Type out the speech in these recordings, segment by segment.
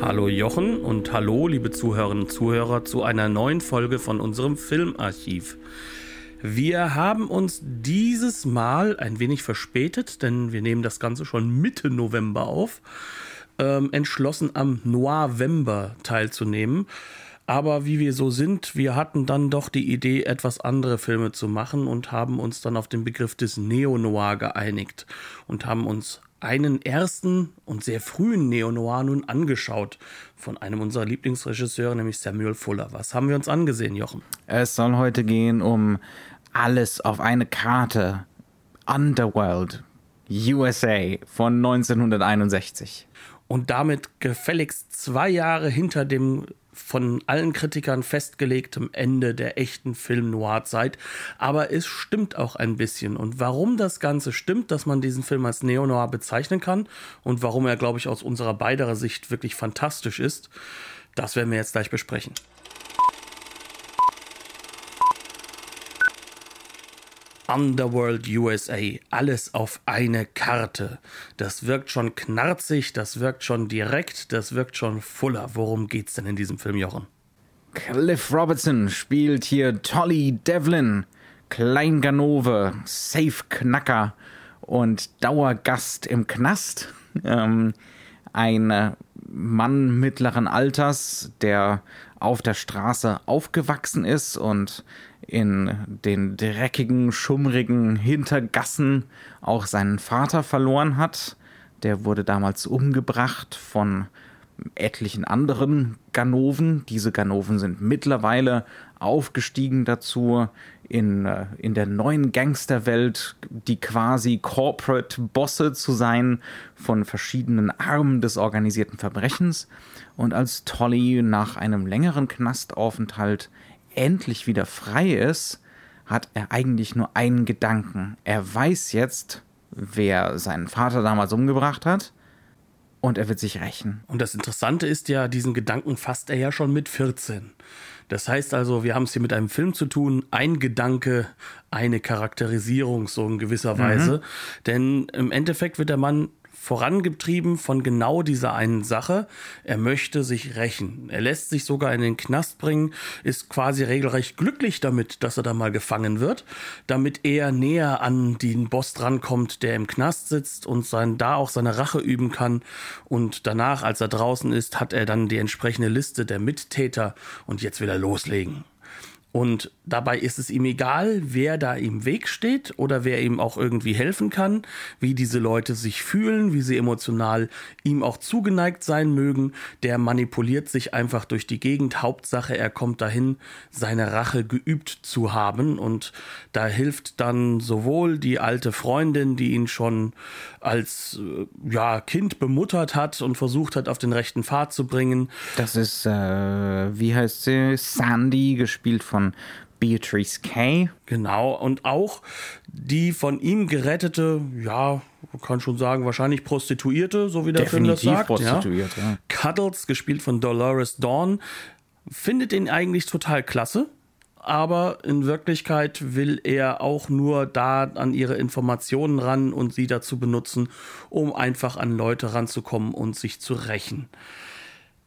Hallo Jochen und hallo liebe Zuhörerinnen und Zuhörer zu einer neuen Folge von unserem Filmarchiv. Wir haben uns dieses Mal ein wenig verspätet, denn wir nehmen das Ganze schon Mitte November auf, ähm, entschlossen am November teilzunehmen. Aber wie wir so sind, wir hatten dann doch die Idee, etwas andere Filme zu machen und haben uns dann auf den Begriff des Neo-Noir geeinigt und haben uns einen ersten und sehr frühen Neo-Noir nun angeschaut von einem unserer Lieblingsregisseure, nämlich Samuel Fuller. Was haben wir uns angesehen, Jochen? Es soll heute gehen um alles auf eine Karte. Underworld, USA von 1961. Und damit gefälligst zwei Jahre hinter dem von allen Kritikern festgelegtem Ende der echten Film-Noir-Zeit. Aber es stimmt auch ein bisschen. Und warum das Ganze stimmt, dass man diesen Film als Neo-Noir bezeichnen kann und warum er, glaube ich, aus unserer beiderer Sicht wirklich fantastisch ist, das werden wir jetzt gleich besprechen. Underworld USA, alles auf eine Karte. Das wirkt schon knarzig, das wirkt schon direkt, das wirkt schon fuller. Worum geht's denn in diesem Film, Jochen? Cliff Robertson spielt hier Tolly Devlin, Kleinganove, Safe-Knacker und Dauergast im Knast. Ähm, ein Mann mittleren Alters, der auf der Straße aufgewachsen ist und in den dreckigen, schummrigen Hintergassen auch seinen Vater verloren hat. Der wurde damals umgebracht von etlichen anderen Ganoven. Diese Ganoven sind mittlerweile aufgestiegen dazu, in, äh, in der neuen Gangsterwelt die quasi Corporate Bosse zu sein von verschiedenen Armen des organisierten Verbrechens. Und als Tolly nach einem längeren Knastaufenthalt endlich wieder frei ist, hat er eigentlich nur einen Gedanken. Er weiß jetzt, wer seinen Vater damals umgebracht hat und er wird sich rächen. Und das Interessante ist ja, diesen Gedanken fasst er ja schon mit 14. Das heißt also, wir haben es hier mit einem Film zu tun, ein Gedanke, eine Charakterisierung so in gewisser Weise. Mhm. Denn im Endeffekt wird der Mann vorangetrieben von genau dieser einen Sache. Er möchte sich rächen. Er lässt sich sogar in den Knast bringen, ist quasi regelrecht glücklich damit, dass er da mal gefangen wird, damit er näher an den Boss drankommt, der im Knast sitzt und sein, da auch seine Rache üben kann. Und danach, als er draußen ist, hat er dann die entsprechende Liste der Mittäter und jetzt will er loslegen. Und dabei ist es ihm egal, wer da im Weg steht oder wer ihm auch irgendwie helfen kann, wie diese Leute sich fühlen, wie sie emotional ihm auch zugeneigt sein mögen. Der manipuliert sich einfach durch die Gegend. Hauptsache, er kommt dahin, seine Rache geübt zu haben. Und da hilft dann sowohl die alte Freundin, die ihn schon als äh, ja, Kind bemuttert hat und versucht hat, auf den rechten Pfad zu bringen. Das ist, äh, wie heißt sie? Sandy, gespielt von von Beatrice Kay. Genau, und auch die von ihm gerettete, ja, man kann schon sagen, wahrscheinlich Prostituierte, so wie der Definitiv Film das sagt. Prostituiert, ja. ja. Cuddles, gespielt von Dolores Dawn, findet ihn eigentlich total klasse. Aber in Wirklichkeit will er auch nur da an ihre Informationen ran und sie dazu benutzen, um einfach an Leute ranzukommen und sich zu rächen.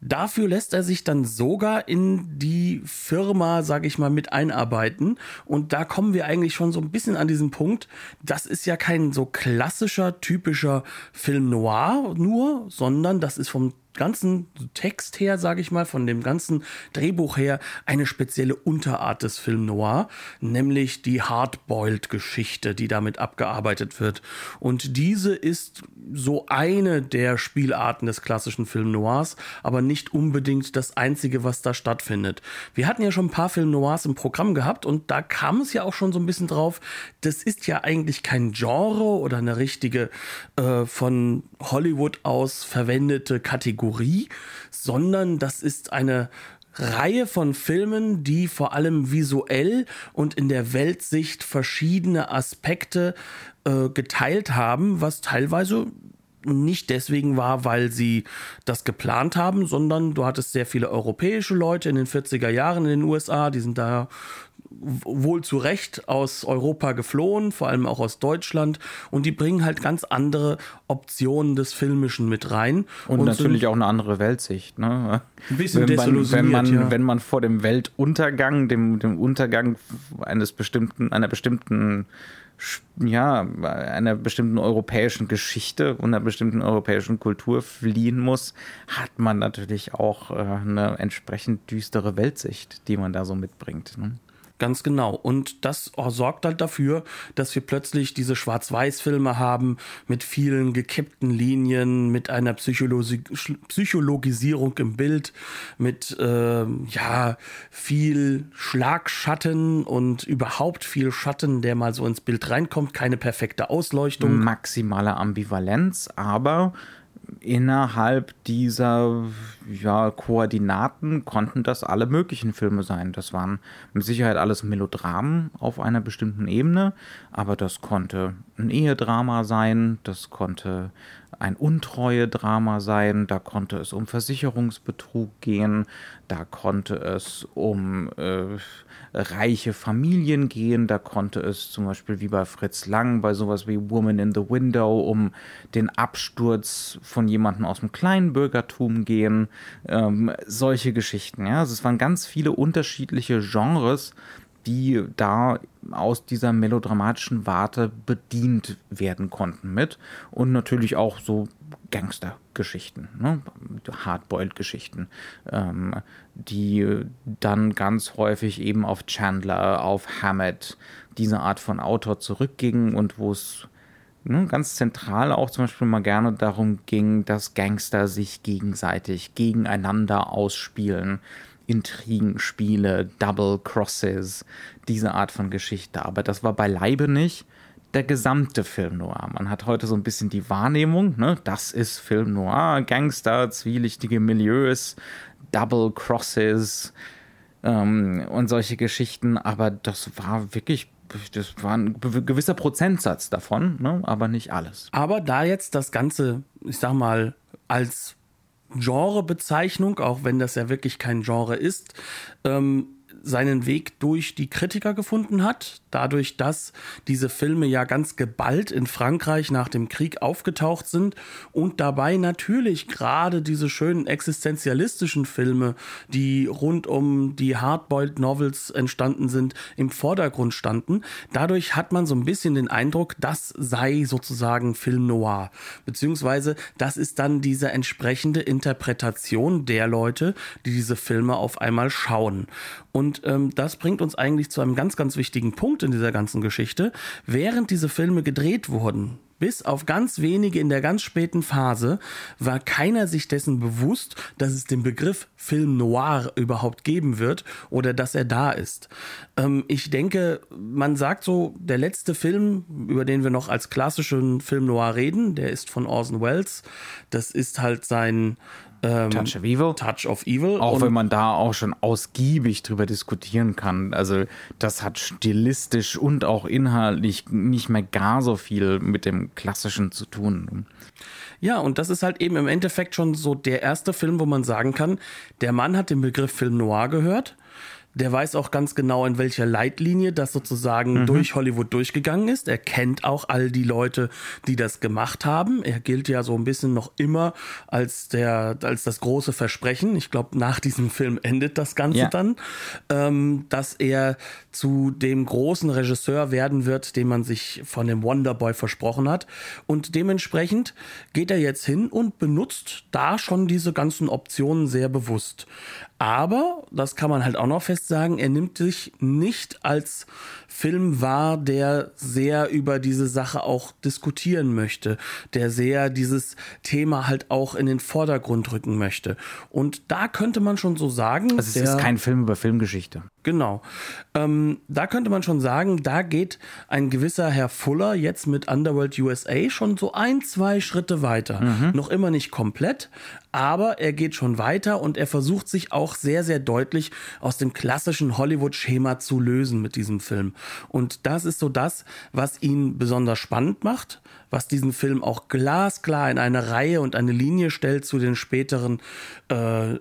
Dafür lässt er sich dann sogar in die Firma, sag ich mal, mit einarbeiten. Und da kommen wir eigentlich schon so ein bisschen an diesen Punkt. Das ist ja kein so klassischer, typischer Film noir nur, sondern das ist vom ganzen Text her, sage ich mal, von dem ganzen Drehbuch her, eine spezielle Unterart des Film Noir, nämlich die Hardboiled-Geschichte, die damit abgearbeitet wird. Und diese ist so eine der Spielarten des klassischen Film Noirs, aber nicht unbedingt das einzige, was da stattfindet. Wir hatten ja schon ein paar Film Noirs im Programm gehabt und da kam es ja auch schon so ein bisschen drauf, das ist ja eigentlich kein Genre oder eine richtige äh, von Hollywood aus verwendete Kategorie Kategorie, sondern das ist eine Reihe von Filmen, die vor allem visuell und in der Weltsicht verschiedene Aspekte äh, geteilt haben, was teilweise nicht deswegen war, weil sie das geplant haben, sondern du hattest sehr viele europäische Leute in den 40er Jahren in den USA, die sind da wohl zu Recht aus Europa geflohen, vor allem auch aus Deutschland. Und die bringen halt ganz andere Optionen des Filmischen mit rein. Und, und natürlich auch eine andere Weltsicht. Ne? Ein bisschen wenn man, wenn man, ja. wenn man vor dem Weltuntergang, dem, dem Untergang eines bestimmten, einer bestimmten ja, einer bestimmten europäischen Geschichte und einer bestimmten europäischen Kultur fliehen muss, hat man natürlich auch äh, eine entsprechend düstere Weltsicht, die man da so mitbringt. Ne? Ganz genau. Und das sorgt halt dafür, dass wir plötzlich diese Schwarz-Weiß-Filme haben mit vielen gekippten Linien, mit einer Psychologi Psychologisierung im Bild, mit äh, ja viel Schlagschatten und überhaupt viel Schatten, der mal so ins Bild reinkommt. Keine perfekte Ausleuchtung. Maximale Ambivalenz, aber innerhalb dieser ja, Koordinaten konnten das alle möglichen Filme sein. Das waren mit Sicherheit alles Melodramen auf einer bestimmten Ebene, aber das konnte ein Ehedrama sein, das konnte ein Untreue-Drama sein, da konnte es um Versicherungsbetrug gehen, da konnte es um äh, reiche Familien gehen, da konnte es zum Beispiel wie bei Fritz Lang bei sowas wie Woman in the Window um den Absturz von jemandem aus dem Kleinbürgertum gehen, ähm, solche Geschichten. Ja, also es waren ganz viele unterschiedliche Genres, die da aus dieser melodramatischen Warte bedient werden konnten mit. Und natürlich auch so Gangstergeschichten, ne? Hardboiled-Geschichten, ähm, die dann ganz häufig eben auf Chandler, auf Hammett, diese Art von Autor zurückgingen und wo es ne, ganz zentral auch zum Beispiel mal gerne darum ging, dass Gangster sich gegenseitig gegeneinander ausspielen Intrigenspiele, Double Crosses, diese Art von Geschichte. Aber das war beileibe nicht der gesamte Film noir. Man hat heute so ein bisschen die Wahrnehmung, ne, das ist Film noir, Gangster, zwielichtige Milieus, Double Crosses ähm, und solche Geschichten. Aber das war wirklich das war ein gewisser Prozentsatz davon, ne? aber nicht alles. Aber da jetzt das Ganze, ich sag mal, als Genrebezeichnung, auch wenn das ja wirklich kein Genre ist, ähm, seinen Weg durch die Kritiker gefunden hat, dadurch, dass diese Filme ja ganz geballt in Frankreich nach dem Krieg aufgetaucht sind und dabei natürlich gerade diese schönen existenzialistischen Filme, die rund um die Hardboiled Novels entstanden sind, im Vordergrund standen. Dadurch hat man so ein bisschen den Eindruck, das sei sozusagen Film noir, beziehungsweise das ist dann diese entsprechende Interpretation der Leute, die diese Filme auf einmal schauen. Und ähm, das bringt uns eigentlich zu einem ganz, ganz wichtigen Punkt in dieser ganzen Geschichte. Während diese Filme gedreht wurden, bis auf ganz wenige in der ganz späten Phase war keiner sich dessen bewusst, dass es den Begriff Film Noir überhaupt geben wird oder dass er da ist. Ähm, ich denke, man sagt so, der letzte Film, über den wir noch als klassischen Film Noir reden, der ist von Orson Welles. Das ist halt sein ähm, Touch of Evil. Touch of Evil. Auch wenn man da auch schon ausgiebig drüber diskutieren kann. Also das hat stilistisch und auch inhaltlich nicht mehr gar so viel mit dem Klassischen zu tun. Ja, und das ist halt eben im Endeffekt schon so der erste Film, wo man sagen kann, der Mann hat den Begriff Film Noir gehört der weiß auch ganz genau, in welcher Leitlinie das sozusagen mhm. durch Hollywood durchgegangen ist. Er kennt auch all die Leute, die das gemacht haben. Er gilt ja so ein bisschen noch immer als der, als das große Versprechen. Ich glaube, nach diesem Film endet das Ganze ja. dann, ähm, dass er zu dem großen Regisseur werden wird, den man sich von dem Wonderboy versprochen hat. Und dementsprechend geht er jetzt hin und benutzt da schon diese ganzen Optionen sehr bewusst. Aber, das kann man halt auch noch fest sagen, er nimmt sich nicht als Film wahr, der sehr über diese Sache auch diskutieren möchte, der sehr dieses Thema halt auch in den Vordergrund rücken möchte. Und da könnte man schon so sagen. Also es der, ist kein Film über Filmgeschichte. Genau. Ähm, da könnte man schon sagen, da geht ein gewisser Herr Fuller jetzt mit Underworld USA schon so ein, zwei Schritte weiter. Mhm. Noch immer nicht komplett, aber er geht schon weiter und er versucht sich auch sehr, sehr deutlich aus dem klassischen Hollywood-Schema zu lösen mit diesem Film. Und das ist so das, was ihn besonders spannend macht, was diesen Film auch glasklar in eine Reihe und eine Linie stellt zu den späteren, äh,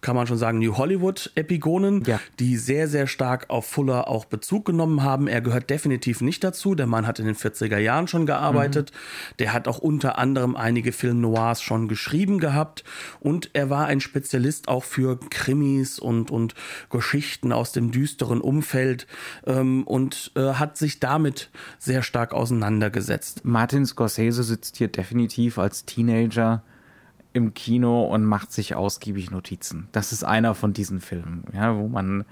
kann man schon sagen, New Hollywood-Epigonen, ja. die sehr, sehr stark auf Fuller auch Bezug genommen haben. Er gehört definitiv nicht dazu. Der Mann hat in den 40er Jahren schon gearbeitet. Mhm. Der hat auch unter anderem einige Film Noirs schon geschrieben gehabt. Und er war ein Spezialist auch für Krimis und, und Geschichten aus dem düsteren Umfeld ähm, und äh, hat sich damit sehr stark auseinandergesetzt. Martin Scorsese sitzt hier definitiv als Teenager im Kino und macht sich ausgiebig Notizen. Das ist einer von diesen Filmen, ja, wo man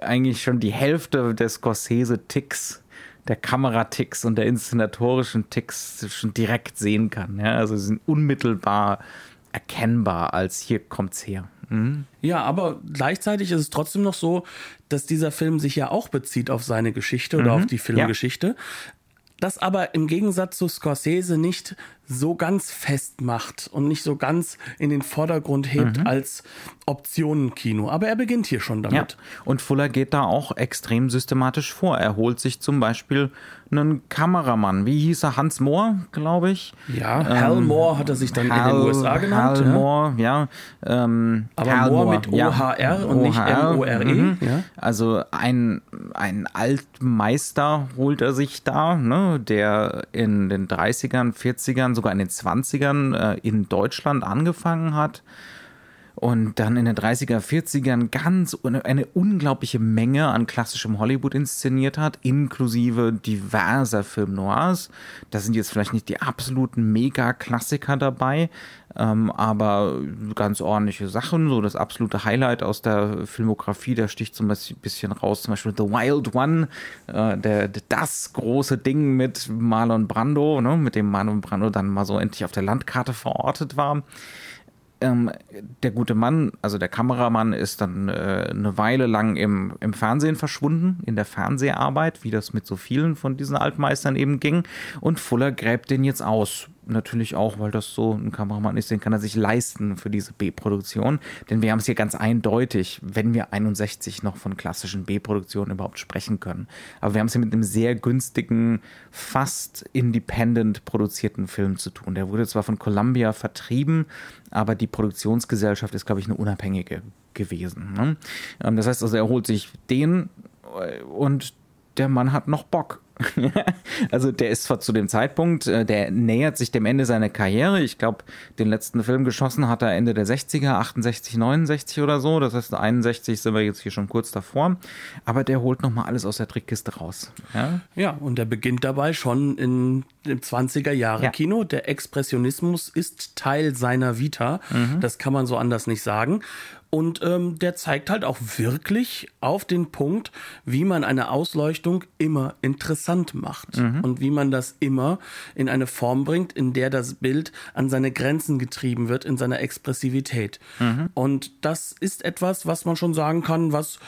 eigentlich schon die Hälfte des Scorsese-Ticks, der Kameraticks und der inszenatorischen Ticks schon direkt sehen kann. Ja, also sie sind unmittelbar erkennbar, als hier kommt's her. Mhm. Ja, aber gleichzeitig ist es trotzdem noch so, dass dieser Film sich ja auch bezieht auf seine Geschichte oder mhm. auf die Filmgeschichte. Ja das aber im Gegensatz zu Scorsese nicht so ganz festmacht und nicht so ganz in den Vordergrund hebt mhm. als Optionenkino. Aber er beginnt hier schon damit. Ja. Und Fuller geht da auch extrem systematisch vor. Er holt sich zum Beispiel einen Kameramann. Wie hieß er? Hans Moore, glaube ich. Ja, ähm, Hal Moore hat er sich dann Hal, in den USA genannt. Hal ja. Moore, ja. Ähm, Aber Hal Moore mit OHR ja. und nicht M-O-R-E. Mhm. Ja. Also ein, ein Altmeister holt er sich da, ne, der in den 30ern, 40ern, sogar in den 20ern äh, in Deutschland angefangen hat und dann in den 30er, 40ern ganz eine unglaubliche Menge an klassischem Hollywood inszeniert hat, inklusive diverser Film Noirs. Da sind jetzt vielleicht nicht die absoluten Mega-Klassiker dabei, ähm, aber ganz ordentliche Sachen. So das absolute Highlight aus der Filmografie, der sticht so ein bisschen raus, zum Beispiel The Wild One, äh, der, das große Ding mit Marlon Brando, ne, mit dem Marlon Brando dann mal so endlich auf der Landkarte verortet war ähm, der gute Mann, also der Kameramann, ist dann äh, eine Weile lang im, im Fernsehen verschwunden, in der Fernseharbeit, wie das mit so vielen von diesen Altmeistern eben ging. Und Fuller gräbt den jetzt aus natürlich auch, weil das so ein Kameramann ist, den kann er sich leisten für diese B-Produktion. Denn wir haben es hier ganz eindeutig, wenn wir 61 noch von klassischen B-Produktionen überhaupt sprechen können. Aber wir haben es hier mit einem sehr günstigen, fast independent produzierten Film zu tun. Der wurde zwar von Columbia vertrieben, aber die Produktionsgesellschaft ist, glaube ich, eine unabhängige gewesen. Ne? Ähm, das heißt also, er holt sich den äh, und der Mann hat noch Bock. Also der ist zwar zu dem Zeitpunkt, äh, der nähert sich dem Ende seiner Karriere. Ich glaube, den letzten Film geschossen hat er Ende der 60er, 68, 69 oder so. Das heißt, 61 sind wir jetzt hier schon kurz davor. Aber der holt nochmal alles aus der Trickkiste raus. Ja, ja und der beginnt dabei schon in dem 20er Jahre Kino. Ja. Der Expressionismus ist Teil seiner Vita. Mhm. Das kann man so anders nicht sagen. Und ähm, der zeigt halt auch wirklich auf den Punkt, wie man eine Ausleuchtung immer interessant macht mhm. und wie man das immer in eine Form bringt, in der das Bild an seine Grenzen getrieben wird, in seiner Expressivität. Mhm. Und das ist etwas, was man schon sagen kann, was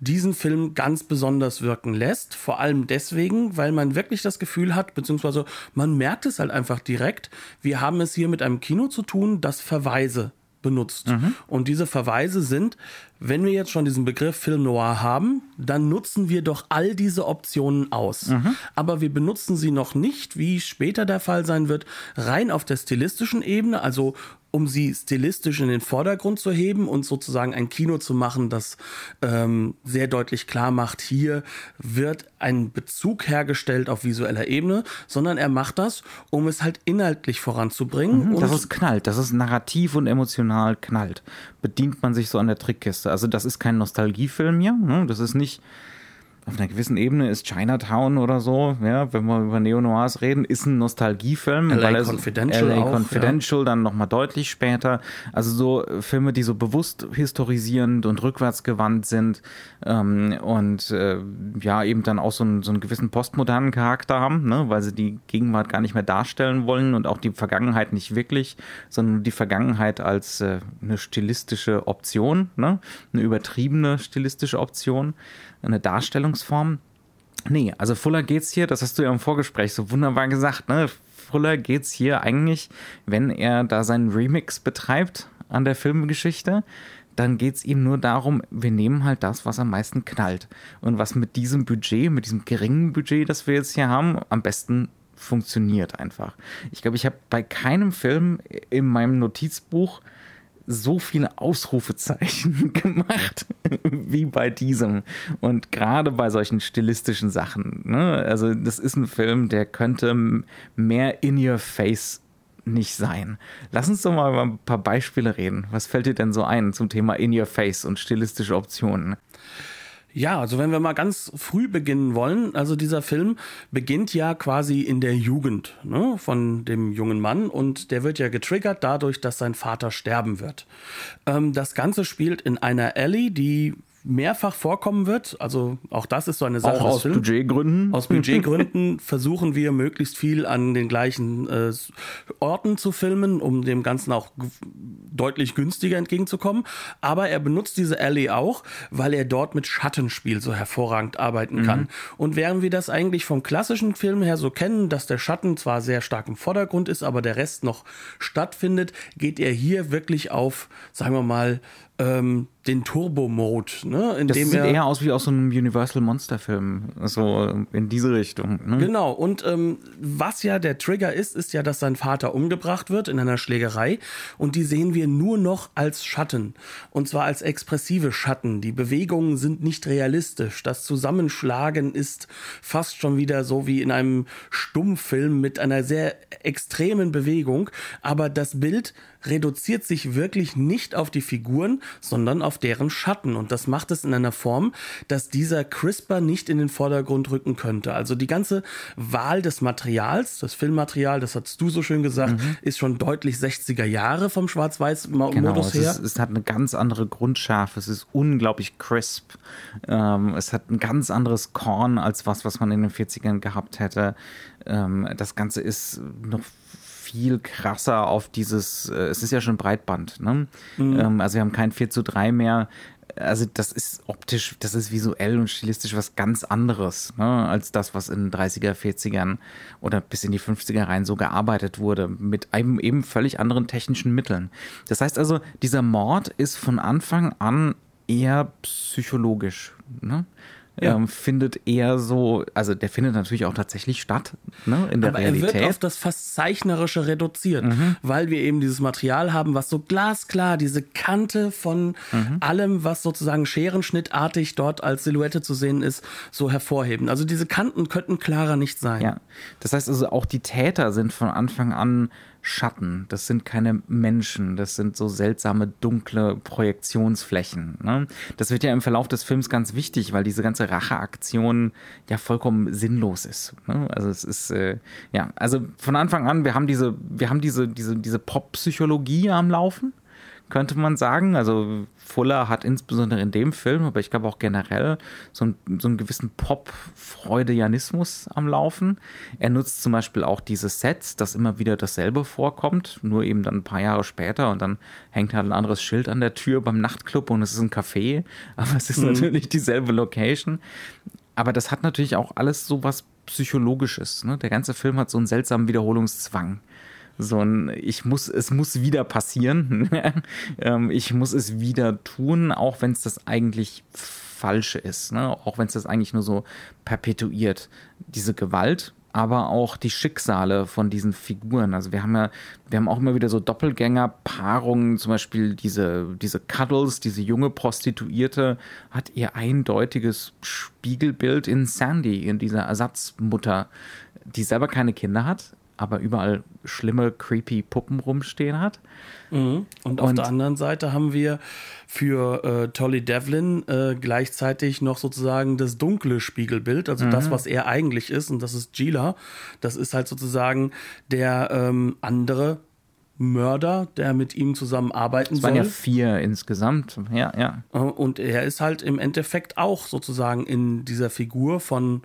diesen Film ganz besonders wirken lässt. Vor allem deswegen, weil man wirklich das Gefühl hat, beziehungsweise man merkt es halt einfach direkt, wir haben es hier mit einem Kino zu tun, das Verweise benutzt. Mhm. Und diese Verweise sind, wenn wir jetzt schon diesen Begriff Film Noir haben, dann nutzen wir doch all diese Optionen aus. Mhm. Aber wir benutzen sie noch nicht, wie später der Fall sein wird, rein auf der stilistischen Ebene, also um sie stilistisch in den Vordergrund zu heben und sozusagen ein Kino zu machen, das ähm, sehr deutlich klar macht, hier wird ein Bezug hergestellt auf visueller Ebene, sondern er macht das, um es halt inhaltlich voranzubringen. Mhm, dass es knallt, dass es narrativ und emotional knallt. Bedient man sich so an der Trickkiste. Also das ist kein Nostalgiefilm hier. Ne? Das ist nicht auf einer gewissen Ebene ist Chinatown oder so, ja, wenn wir über Neo-Noirs reden, ist ein Nostalgiefilm. LA weil Confidential LA auch, Confidential ja. dann nochmal deutlich später. Also so Filme, die so bewusst historisierend und rückwärtsgewandt sind ähm, und äh, ja, eben dann auch so, ein, so einen gewissen postmodernen Charakter haben, ne, weil sie die Gegenwart gar nicht mehr darstellen wollen und auch die Vergangenheit nicht wirklich, sondern die Vergangenheit als äh, eine stilistische Option, ne, eine übertriebene stilistische Option eine Darstellungsform. Nee, also Fuller geht's hier, das hast du ja im Vorgespräch so wunderbar gesagt, ne? Fuller geht es hier eigentlich, wenn er da seinen Remix betreibt an der Filmgeschichte, dann geht es ihm nur darum, wir nehmen halt das, was am meisten knallt. Und was mit diesem Budget, mit diesem geringen Budget, das wir jetzt hier haben, am besten funktioniert einfach. Ich glaube, ich habe bei keinem Film in meinem Notizbuch so viele Ausrufezeichen gemacht wie bei diesem. Und gerade bei solchen stilistischen Sachen. Ne? Also, das ist ein Film, der könnte mehr in your face nicht sein. Lass uns doch mal über ein paar Beispiele reden. Was fällt dir denn so ein zum Thema In Your Face und stilistische Optionen? Ja, also wenn wir mal ganz früh beginnen wollen, also dieser Film beginnt ja quasi in der Jugend ne, von dem jungen Mann und der wird ja getriggert dadurch, dass sein Vater sterben wird. Ähm, das Ganze spielt in einer Alley, die mehrfach vorkommen wird. Also auch das ist so eine Sache. Auch aus Film. Budgetgründen. Aus Budgetgründen versuchen wir möglichst viel an den gleichen äh, Orten zu filmen, um dem Ganzen auch deutlich günstiger entgegenzukommen. Aber er benutzt diese Alley auch, weil er dort mit Schattenspiel so hervorragend arbeiten mhm. kann. Und während wir das eigentlich vom klassischen Film her so kennen, dass der Schatten zwar sehr stark im Vordergrund ist, aber der Rest noch stattfindet, geht er hier wirklich auf, sagen wir mal, ähm, den Turbo-Mode, ne? In das dem sieht er, eher aus wie aus so einem Universal Monster-Film, so in diese Richtung. Ne? Genau, und ähm, was ja der Trigger ist, ist ja, dass sein Vater umgebracht wird in einer Schlägerei und die sehen wir nur noch als Schatten und zwar als expressive Schatten. Die Bewegungen sind nicht realistisch, das Zusammenschlagen ist fast schon wieder so wie in einem Stummfilm mit einer sehr extremen Bewegung, aber das Bild reduziert sich wirklich nicht auf die Figuren, sondern auf deren Schatten. Und das macht es in einer Form, dass dieser CRISPR nicht in den Vordergrund rücken könnte. Also die ganze Wahl des Materials, das Filmmaterial, das hast du so schön gesagt, mhm. ist schon deutlich 60er Jahre vom Schwarz-Weiß-Modus genau, her. Ist, es hat eine ganz andere Grundschärfe, es ist unglaublich crisp. Ähm, es hat ein ganz anderes Korn als was, was man in den 40ern gehabt hätte. Ähm, das Ganze ist noch viel krasser auf dieses, äh, es ist ja schon Breitband, ne? Mhm. Ähm, also wir haben kein 4 zu 3 mehr. Also das ist optisch, das ist visuell und stilistisch was ganz anderes, ne? als das, was in den 30er, 40ern oder bis in die 50er rein so gearbeitet wurde, mit einem eben völlig anderen technischen Mitteln. Das heißt also, dieser Mord ist von Anfang an eher psychologisch. Ne? Ja. ähm, findet eher so, also der findet natürlich auch tatsächlich statt ne, in der Aber Realität. Er wird auf das fast Zeichnerische reduziert, mhm. weil wir eben dieses Material haben, was so glasklar diese Kante von mhm. allem, was sozusagen scherenschnittartig dort als Silhouette zu sehen ist, so hervorheben. Also diese Kanten könnten klarer nicht sein. Ja, das heißt also auch die Täter sind von Anfang an Schatten, das sind keine Menschen, das sind so seltsame dunkle Projektionsflächen. Ne? Das wird ja im Verlauf des Films ganz wichtig, weil diese ganze Racheaktion ja vollkommen sinnlos ist. Ne? Also es ist äh, ja, also von Anfang an, wir haben diese, wir haben diese, diese, diese Pop-Psychologie am Laufen könnte man sagen. Also Fuller hat insbesondere in dem Film, aber ich glaube auch generell so, ein, so einen gewissen Pop-Freudianismus am Laufen. Er nutzt zum Beispiel auch diese Sets, dass immer wieder dasselbe vorkommt, nur eben dann ein paar Jahre später und dann hängt halt ein anderes Schild an der Tür beim Nachtclub und es ist ein Café, aber es ist mhm. natürlich dieselbe Location. Aber das hat natürlich auch alles so was Psychologisches. Ne? Der ganze Film hat so einen seltsamen Wiederholungszwang so ein, ich muss, es muss wieder passieren. Ähm, ich muss es wieder tun, auch wenn es das eigentlich Falsche ist, ne? auch wenn es das eigentlich nur so perpetuiert. Diese Gewalt, aber auch die Schicksale von diesen Figuren. Also wir haben ja, wir haben auch immer wieder so Doppelgänger-Paarungen, zum Beispiel diese, diese Cuddles, diese junge Prostituierte hat ihr eindeutiges Spiegelbild in Sandy, in dieser Ersatzmutter, die selber keine Kinder hat, aber überall schlimme, creepy Puppen rumstehen hat. Mhm. Und, und auf der anderen Seite haben wir für äh, Tolly Devlin äh, gleichzeitig noch sozusagen das dunkle Spiegelbild, also mhm. das, was er eigentlich ist, und das ist Gila. Das ist halt sozusagen der ähm, andere Mörder, der mit ihm zusammenarbeiten soll. Es waren ja vier insgesamt, ja, ja. Äh, und er ist halt im Endeffekt auch sozusagen in dieser Figur von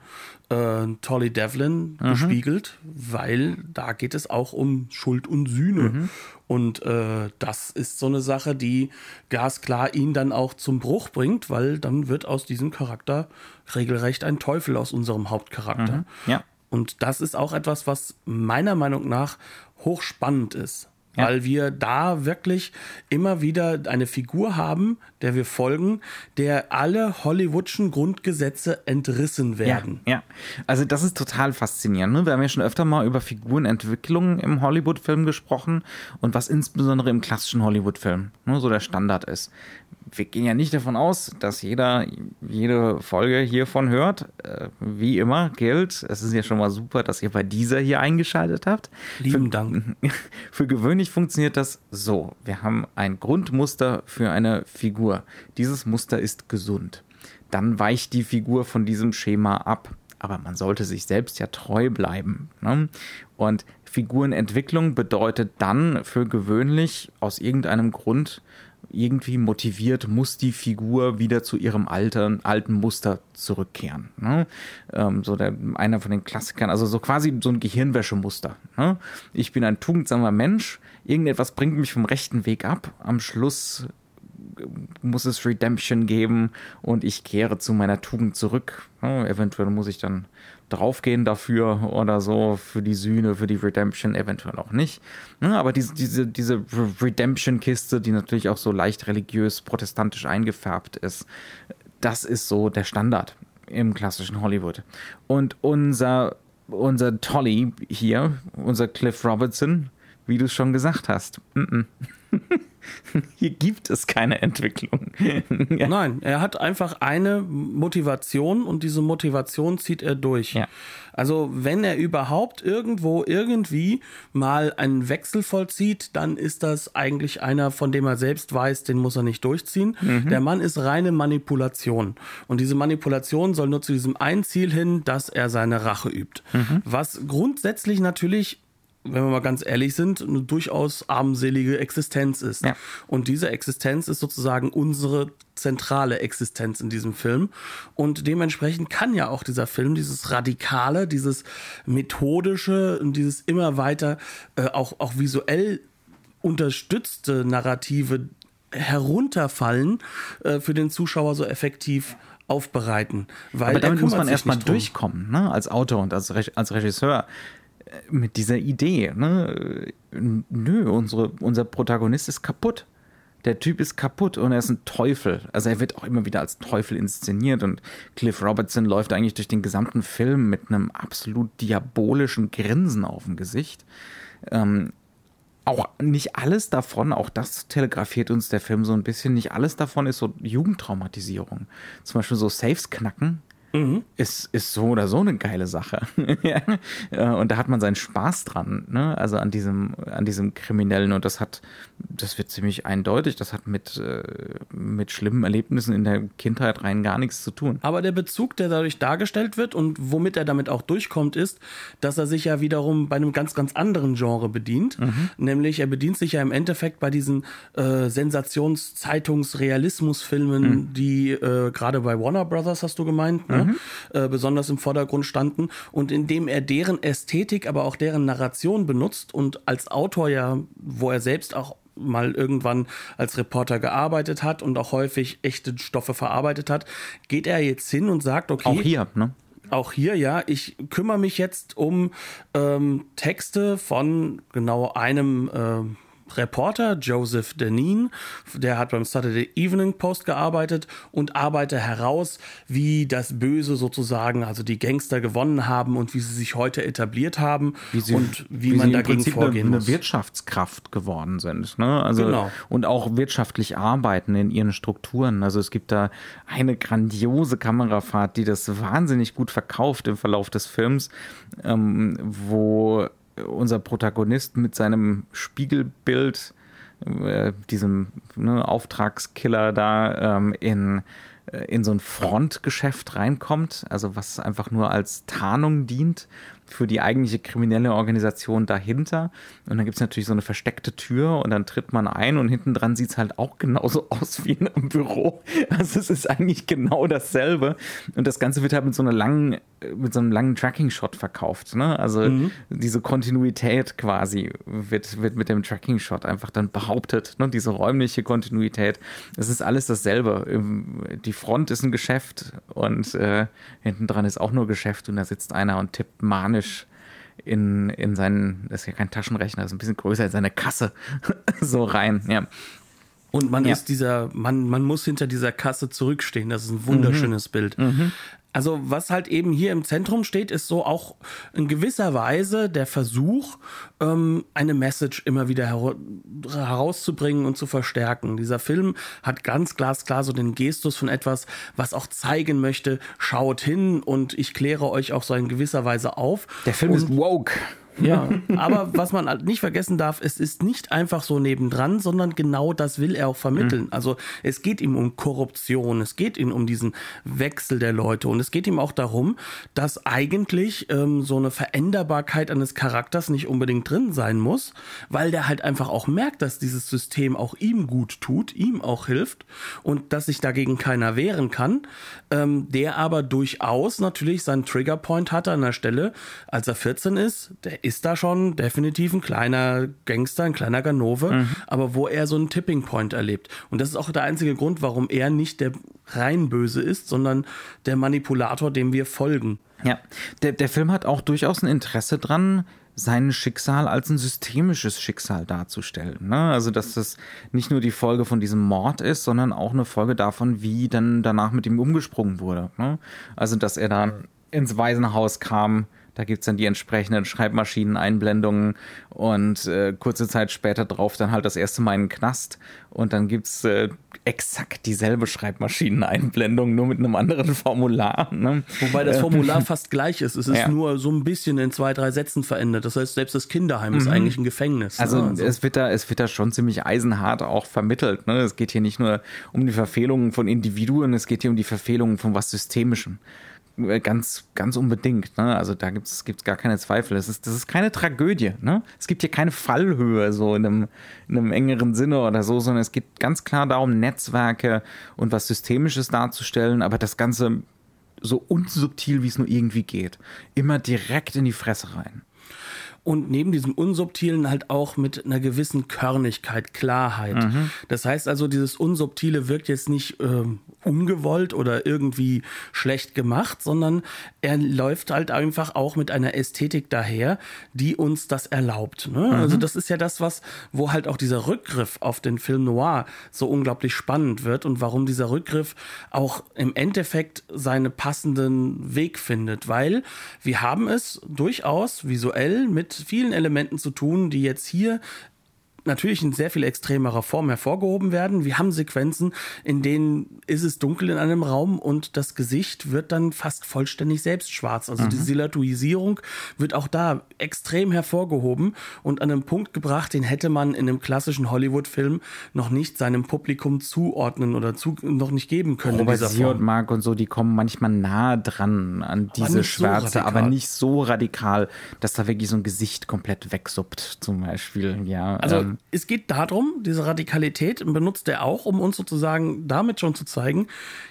äh, Tolly Devlin mhm. gespiegelt, weil da geht es auch um Schuld und Sühne. Mhm. Und äh, das ist so eine Sache, die glasklar ihn dann auch zum Bruch bringt, weil dann wird aus diesem Charakter regelrecht ein Teufel aus unserem Hauptcharakter. Mhm. Ja. Und das ist auch etwas, was meiner Meinung nach hochspannend ist. Weil wir da wirklich immer wieder eine Figur haben, der wir folgen, der alle Hollywoodschen Grundgesetze entrissen werden. Ja, ja. also das ist total faszinierend. Ne? Wir haben ja schon öfter mal über Figurenentwicklung im Hollywood-Film gesprochen und was insbesondere im klassischen Hollywood-Film ne, so der Standard ist wir gehen ja nicht davon aus, dass jeder jede Folge hiervon hört. Äh, wie immer gilt, es ist ja schon mal super, dass ihr bei dieser hier eingeschaltet habt. Lieben für, Dank. Für gewöhnlich funktioniert das so. Wir haben ein Grundmuster für eine Figur. Dieses Muster ist gesund. Dann weicht die Figur von diesem Schema ab. Aber man sollte sich selbst ja treu bleiben. Ne? Und Figurenentwicklung bedeutet dann für gewöhnlich aus irgendeinem Grund irgendwie motiviert, muss die Figur wieder zu ihrem alten, alten Muster zurückkehren. Ne? Ähm, so der, einer von den Klassikern, also so quasi so ein Gehirnwäschemuster. Ne? Ich bin ein tugendsamer Mensch, irgendetwas bringt mich vom rechten Weg ab, am Schluss muss es Redemption geben und ich kehre zu meiner Tugend zurück. Ne? Eventuell muss ich dann draufgehen dafür oder so, für die Sühne, für die Redemption, eventuell auch nicht. Ne, aber diese, diese, diese Redemption-Kiste, die natürlich auch so leicht religiös, protestantisch eingefärbt ist, das ist so der Standard im klassischen Hollywood. Und unser, unser Tolly hier, unser Cliff Robertson, wie du es schon gesagt hast, mm -mm. Hier gibt es keine Entwicklung. ja. Nein, er hat einfach eine Motivation und diese Motivation zieht er durch. Ja. Also wenn er überhaupt irgendwo irgendwie mal einen Wechsel vollzieht, dann ist das eigentlich einer, von dem er selbst weiß, den muss er nicht durchziehen. Mhm. Der Mann ist reine Manipulation. Und diese Manipulation soll nur zu diesem einen Ziel hin, dass er seine Rache übt. Mhm. Was grundsätzlich natürlich wenn wir mal ganz ehrlich sind, eine durchaus armselige Existenz ist. Ja. Und diese Existenz ist sozusagen unsere zentrale Existenz in diesem Film. Und dementsprechend kann ja auch dieser Film dieses Radikale, dieses Methodische und dieses immer weiter äh, auch, auch visuell unterstützte Narrative herunterfallen, äh, für den Zuschauer so effektiv aufbereiten. Weil Aber damit muss man erstmal durchkommen, ne? als Autor und als, Re als Regisseur mit dieser Idee. Ne? Nö, unsere, unser Protagonist ist kaputt. Der Typ ist kaputt und er ist ein Teufel. Also er wird auch immer wieder als Teufel inszeniert und Cliff Robertson läuft eigentlich durch den gesamten Film mit einem absolut diabolischen Grinsen auf dem Gesicht. Ähm, auch nicht alles davon, auch das telegrafiert uns der Film so ein bisschen, nicht alles davon ist so Jugendtraumatisierung. Zum Beispiel so Safes knacken Mhm. Ist, ist so oder so eine geile Sache. und da hat man seinen Spaß dran, ne? Also an diesem, an diesem Kriminellen. Und das hat, das wird ziemlich eindeutig, das hat mit, äh, mit schlimmen Erlebnissen in der Kindheit rein gar nichts zu tun. Aber der Bezug, der dadurch dargestellt wird und womit er damit auch durchkommt, ist, dass er sich ja wiederum bei einem ganz, ganz anderen Genre bedient. Mhm. Nämlich er bedient sich ja im Endeffekt bei diesen äh, Sensations-Zeitungs-Realismus-Filmen, mhm. die äh, gerade bei Warner Brothers hast du gemeint, ne? Mhm. äh, besonders im Vordergrund standen und indem er deren Ästhetik, aber auch deren Narration benutzt und als Autor ja, wo er selbst auch mal irgendwann als Reporter gearbeitet hat und auch häufig echte Stoffe verarbeitet hat, geht er jetzt hin und sagt, okay. Auch hier, ne? Auch hier, ja, ich kümmere mich jetzt um ähm, Texte von genau einem äh, Reporter Joseph Denin, der hat beim Saturday Evening Post gearbeitet und arbeitet heraus, wie das Böse sozusagen, also die Gangster gewonnen haben und wie sie sich heute etabliert haben wie sie, und wie, wie man dagegen vorgehen eine, muss. Eine Wirtschaftskraft geworden sind, ne? Also genau. und auch wirtschaftlich arbeiten in ihren Strukturen. Also es gibt da eine grandiose Kamerafahrt, die das wahnsinnig gut verkauft im Verlauf des Films, ähm, wo unser Protagonist mit seinem Spiegelbild, äh, diesem ne, Auftragskiller da ähm, in äh, in so ein Frontgeschäft reinkommt, also was einfach nur als Tarnung dient für die eigentliche kriminelle Organisation dahinter. Und dann gibt es natürlich so eine versteckte Tür und dann tritt man ein und hinten dran sieht es halt auch genauso aus wie in einem Büro. Also es ist eigentlich genau dasselbe. Und das Ganze wird halt mit so einer langen, mit so einem langen Tracking-Shot verkauft. Ne? Also mhm. diese Kontinuität quasi wird, wird mit dem Tracking-Shot einfach dann behauptet. Ne? Diese räumliche Kontinuität. Es ist alles dasselbe. Die Front ist ein Geschäft und äh, hinten dran ist auch nur Geschäft und da sitzt einer und tippt manisch in, in seinen, das ist ja kein Taschenrechner, das ist ein bisschen größer, in seine Kasse so rein, ja. Und man Ja. ist dieser, man, man muss hinter dieser Kasse zurückstehen. Das ist ein wunderschönes Mhm. Bild. Also, was halt eben hier im Zentrum steht, ist so auch in gewisser Weise der Versuch, ähm, eine Message immer wieder hera herauszubringen und zu verstärken. Dieser Film hat ganz glasklar so den Gestus von etwas, was auch zeigen möchte, schaut hin und ich kläre euch auch so in gewisser Weise auf. Der Film ist woke. Ja, aber was man halt nicht vergessen darf, es ist nicht einfach so nebendran, sondern genau das will er auch vermitteln. Also es geht ihm um Korruption, es geht ihm um diesen Wechsel der Leute und es geht ihm auch darum, dass eigentlich ähm, so eine Veränderbarkeit eines Charakters nicht unbedingt drin sein muss, weil der halt einfach auch merkt, dass dieses System auch ihm gut tut, ihm auch hilft und dass sich dagegen keiner wehren kann, ähm, der aber durchaus natürlich seinen Triggerpoint hatte an der Stelle, als er 14 ist, der ist da schon definitiv ein kleiner Gangster, ein kleiner Ganove, aber wo er so einen Tipping Point erlebt. Und das ist auch der einzige Grund, warum er nicht der rein Böse ist, sondern der Manipulator, dem wir folgen. Ja, der, der Film hat auch durchaus ein Interesse dran, sein Schicksal als ein systemisches Schicksal darzustellen. Ne? Also, dass das nicht nur die Folge von diesem Mord ist, sondern auch eine Folge davon, wie dann danach mit ihm umgesprungen wurde. Ne? Also, dass er dann ins Waisenhaus kam, da gibt's dann die entsprechenden Schreibmaschinen-Einblendungen und äh, kurze Zeit später drauf dann halt das erste Mal in den Knast und dann gibt's äh, exakt dieselbe Schreibmaschinen-Einblendung, nur mit einem anderen Formular. Ne? Wobei das Formular fast gleich ist. Es ist Ja. nur so ein bisschen in zwei, drei Sätzen verändert. Das heißt, selbst das Kinderheim ist eigentlich ein Gefängnis. ne? Also, es wird da, es wird da schon ziemlich eisenhart auch vermittelt. Ne? Es geht hier nicht nur um die Verfehlungen von Individuen, es geht hier um die Verfehlungen von was Systemischem. Äh, Ganz, ganz unbedingt. Ne? Also da gibt es gar keine Zweifel. Das ist, das ist keine Tragödie. Ne? Es gibt hier keine Fallhöhe so in einem, in einem engeren Sinne oder so, sondern es geht ganz klar darum, Netzwerke und was Systemisches darzustellen, aber das Ganze so unsubtil, wie es nur irgendwie geht. Immer direkt in die Fresse rein. Und neben diesem Unsubtilen halt auch mit einer gewissen Körnigkeit, Klarheit. Das heißt also, dieses Unsubtile wirkt jetzt nicht ähm, ungewollt oder irgendwie schlecht gemacht, sondern er läuft halt einfach auch mit einer Ästhetik daher, die uns das erlaubt. Ne? Also das ist ja das, was, wo halt auch dieser Rückgriff auf den Film Noir so unglaublich spannend wird und warum dieser Rückgriff auch im Endeffekt seinen passenden Weg findet, weil wir haben es durchaus visuell mit vielen Elementen zu tun, die jetzt hier natürlich in sehr viel extremerer Form hervorgehoben werden. Wir haben Sequenzen, in denen ist es dunkel in einem Raum und das Gesicht wird dann fast vollständig selbst schwarz. Also die Silhouettisierung wird auch da extrem hervorgehoben und an einen Punkt gebracht, den hätte man in einem klassischen Hollywood-Film noch nicht seinem Publikum zuordnen oder zu, noch nicht geben können Robert dieser Siot Form. Mark und so, die kommen manchmal nah dran an diese so Schwärze, radikal. aber nicht so radikal, dass da wirklich so ein Gesicht komplett wegsuppt, zum Beispiel. Ja, Also ähm, es geht darum, diese Radikalität benutzt er auch, um uns sozusagen damit schon zu zeigen,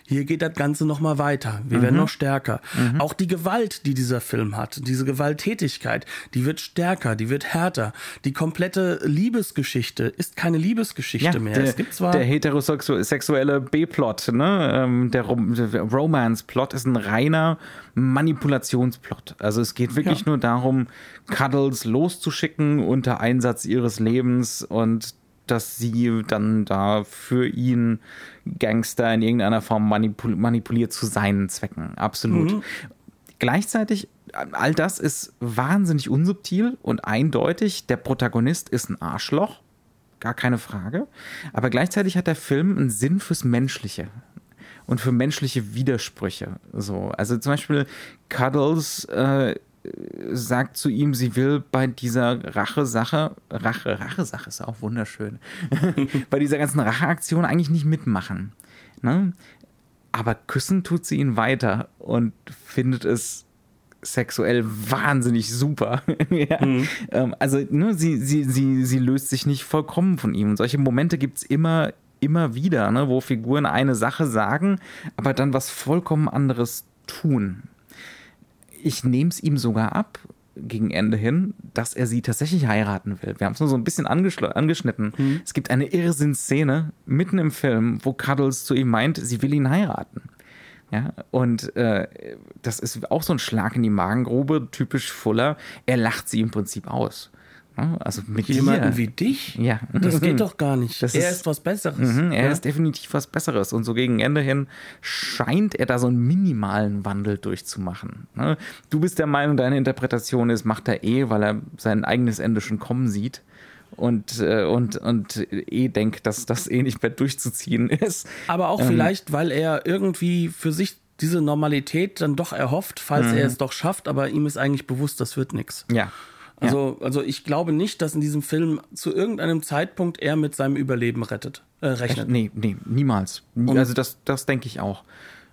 hier geht das Ganze nochmal weiter. Wir werden noch stärker. Auch die Gewalt, die dieser Film hat, diese Gewalttätigkeit, die wird stärker, die wird härter. Die komplette Liebesgeschichte ist keine Liebesgeschichte ja, mehr. der, es gibt zwar der heterosexuelle B-Plot, ne? ähm, der, Rom Romance-Plot ist ein reiner Manipulationsplot. Also es geht wirklich Ja. nur darum, Cuddles loszuschicken unter Einsatz ihres Lebens und dass sie dann da für ihn Gangster in irgendeiner Form manipul manipuliert zu seinen Zwecken. Absolut. Gleichzeitig, all das ist wahnsinnig unsubtil und eindeutig. Der Protagonist ist ein Arschloch, gar keine Frage. Aber gleichzeitig hat der Film einen Sinn fürs Menschliche und für menschliche Widersprüche. So, also zum Beispiel Cuddles äh, sagt zu ihm, sie will bei dieser Rache-Sache, Rache, Rache-Sache ist auch wunderschön, bei dieser ganzen Racheaktion eigentlich nicht mitmachen. Ne? Aber küssen tut sie ihn weiter und findet es sexuell wahnsinnig super. ja. ähm, also ne, sie, sie, sie, sie löst sich nicht vollkommen von ihm. Und solche Momente gibt es immer, immer wieder, ne, wo Figuren eine Sache sagen, aber dann was vollkommen anderes tun. Ich nehme es ihm sogar ab, gegen Ende hin, dass er sie tatsächlich heiraten will. Wir haben es nur so ein bisschen angeschnitten. Es gibt eine Irrsinnsszene mitten im Film, wo Cuddles zu ihm meint, sie will ihn heiraten. Ja, und äh, das ist auch so ein Schlag in die Magengrube, typisch Fuller. Er lacht sie im Prinzip aus. Also mit jemanden dir. wie dich? Ja. Das geht doch gar nicht. Das er ist- ist, was Besseres. Mhm, er ja? ist definitiv was Besseres. Und so gegen Ende hin scheint er da so einen minimalen Wandel durchzumachen. ne? Du bist der Meinung, deine Interpretation ist, macht er eh, weil er sein eigenes Ende schon kommen sieht. Und, äh, und, und eh denkt, dass das eh nicht mehr durchzuziehen ist. Aber auch vielleicht, weil er irgendwie für sich diese Normalität dann doch erhofft, falls er es doch schafft, aber ihm ist eigentlich bewusst, das wird nichts. Ja. Also, also ich glaube nicht, dass in diesem Film zu irgendeinem Zeitpunkt er mit seinem Überleben rettet, äh, rechnet. Nee, nee, niemals. Also das, das denke ich auch.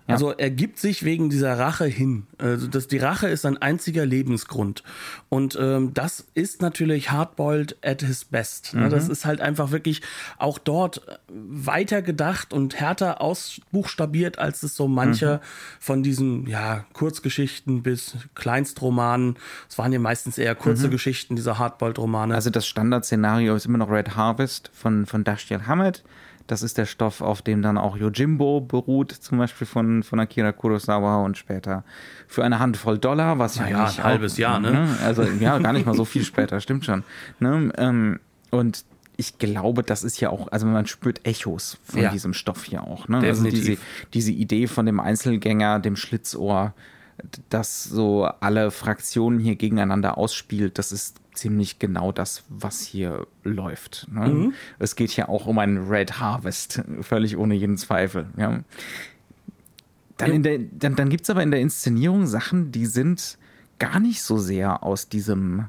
Ja. Also er gibt sich wegen dieser Rache hin. Also das, die Rache ist sein einziger Lebensgrund. Und ähm, das ist natürlich hardboiled at his best. Ne? Mhm. Das ist halt einfach wirklich auch dort weiter gedacht und härter ausbuchstabiert, als es so mancher Mhm. von diesen ja, Kurzgeschichten bis Kleinstromanen. Es waren ja meistens eher kurze Geschichten, diese hardboiled-Romane. Mhm. Also das Standardszenario ist immer noch Red Harvest von, von Dashiell Hammett. Das ist der Stoff, auf dem dann auch Yojimbo beruht, zum Beispiel von, von Akira Kurosawa und später für eine Handvoll Dollar, was ja, eigentlich ein halbes Jahr, ne? Also ja, gar nicht mal so viel später, stimmt schon. Ne? Ähm, und ich glaube, das ist ja auch, also man spürt Echos von Ja. diesem Stoff hier auch. Ne? Also diese, diese Idee von dem Einzelgänger, dem Schlitzohr, das so alle Fraktionen hier gegeneinander ausspielt, das ist ziemlich genau das, was hier läuft. Ne? Mhm. Es geht hier auch um einen Red Harvest, völlig ohne jeden Zweifel. Ja. Dann, in der, dann, dann gibt es aber in der Inszenierung Sachen, die sind gar nicht so sehr aus diesem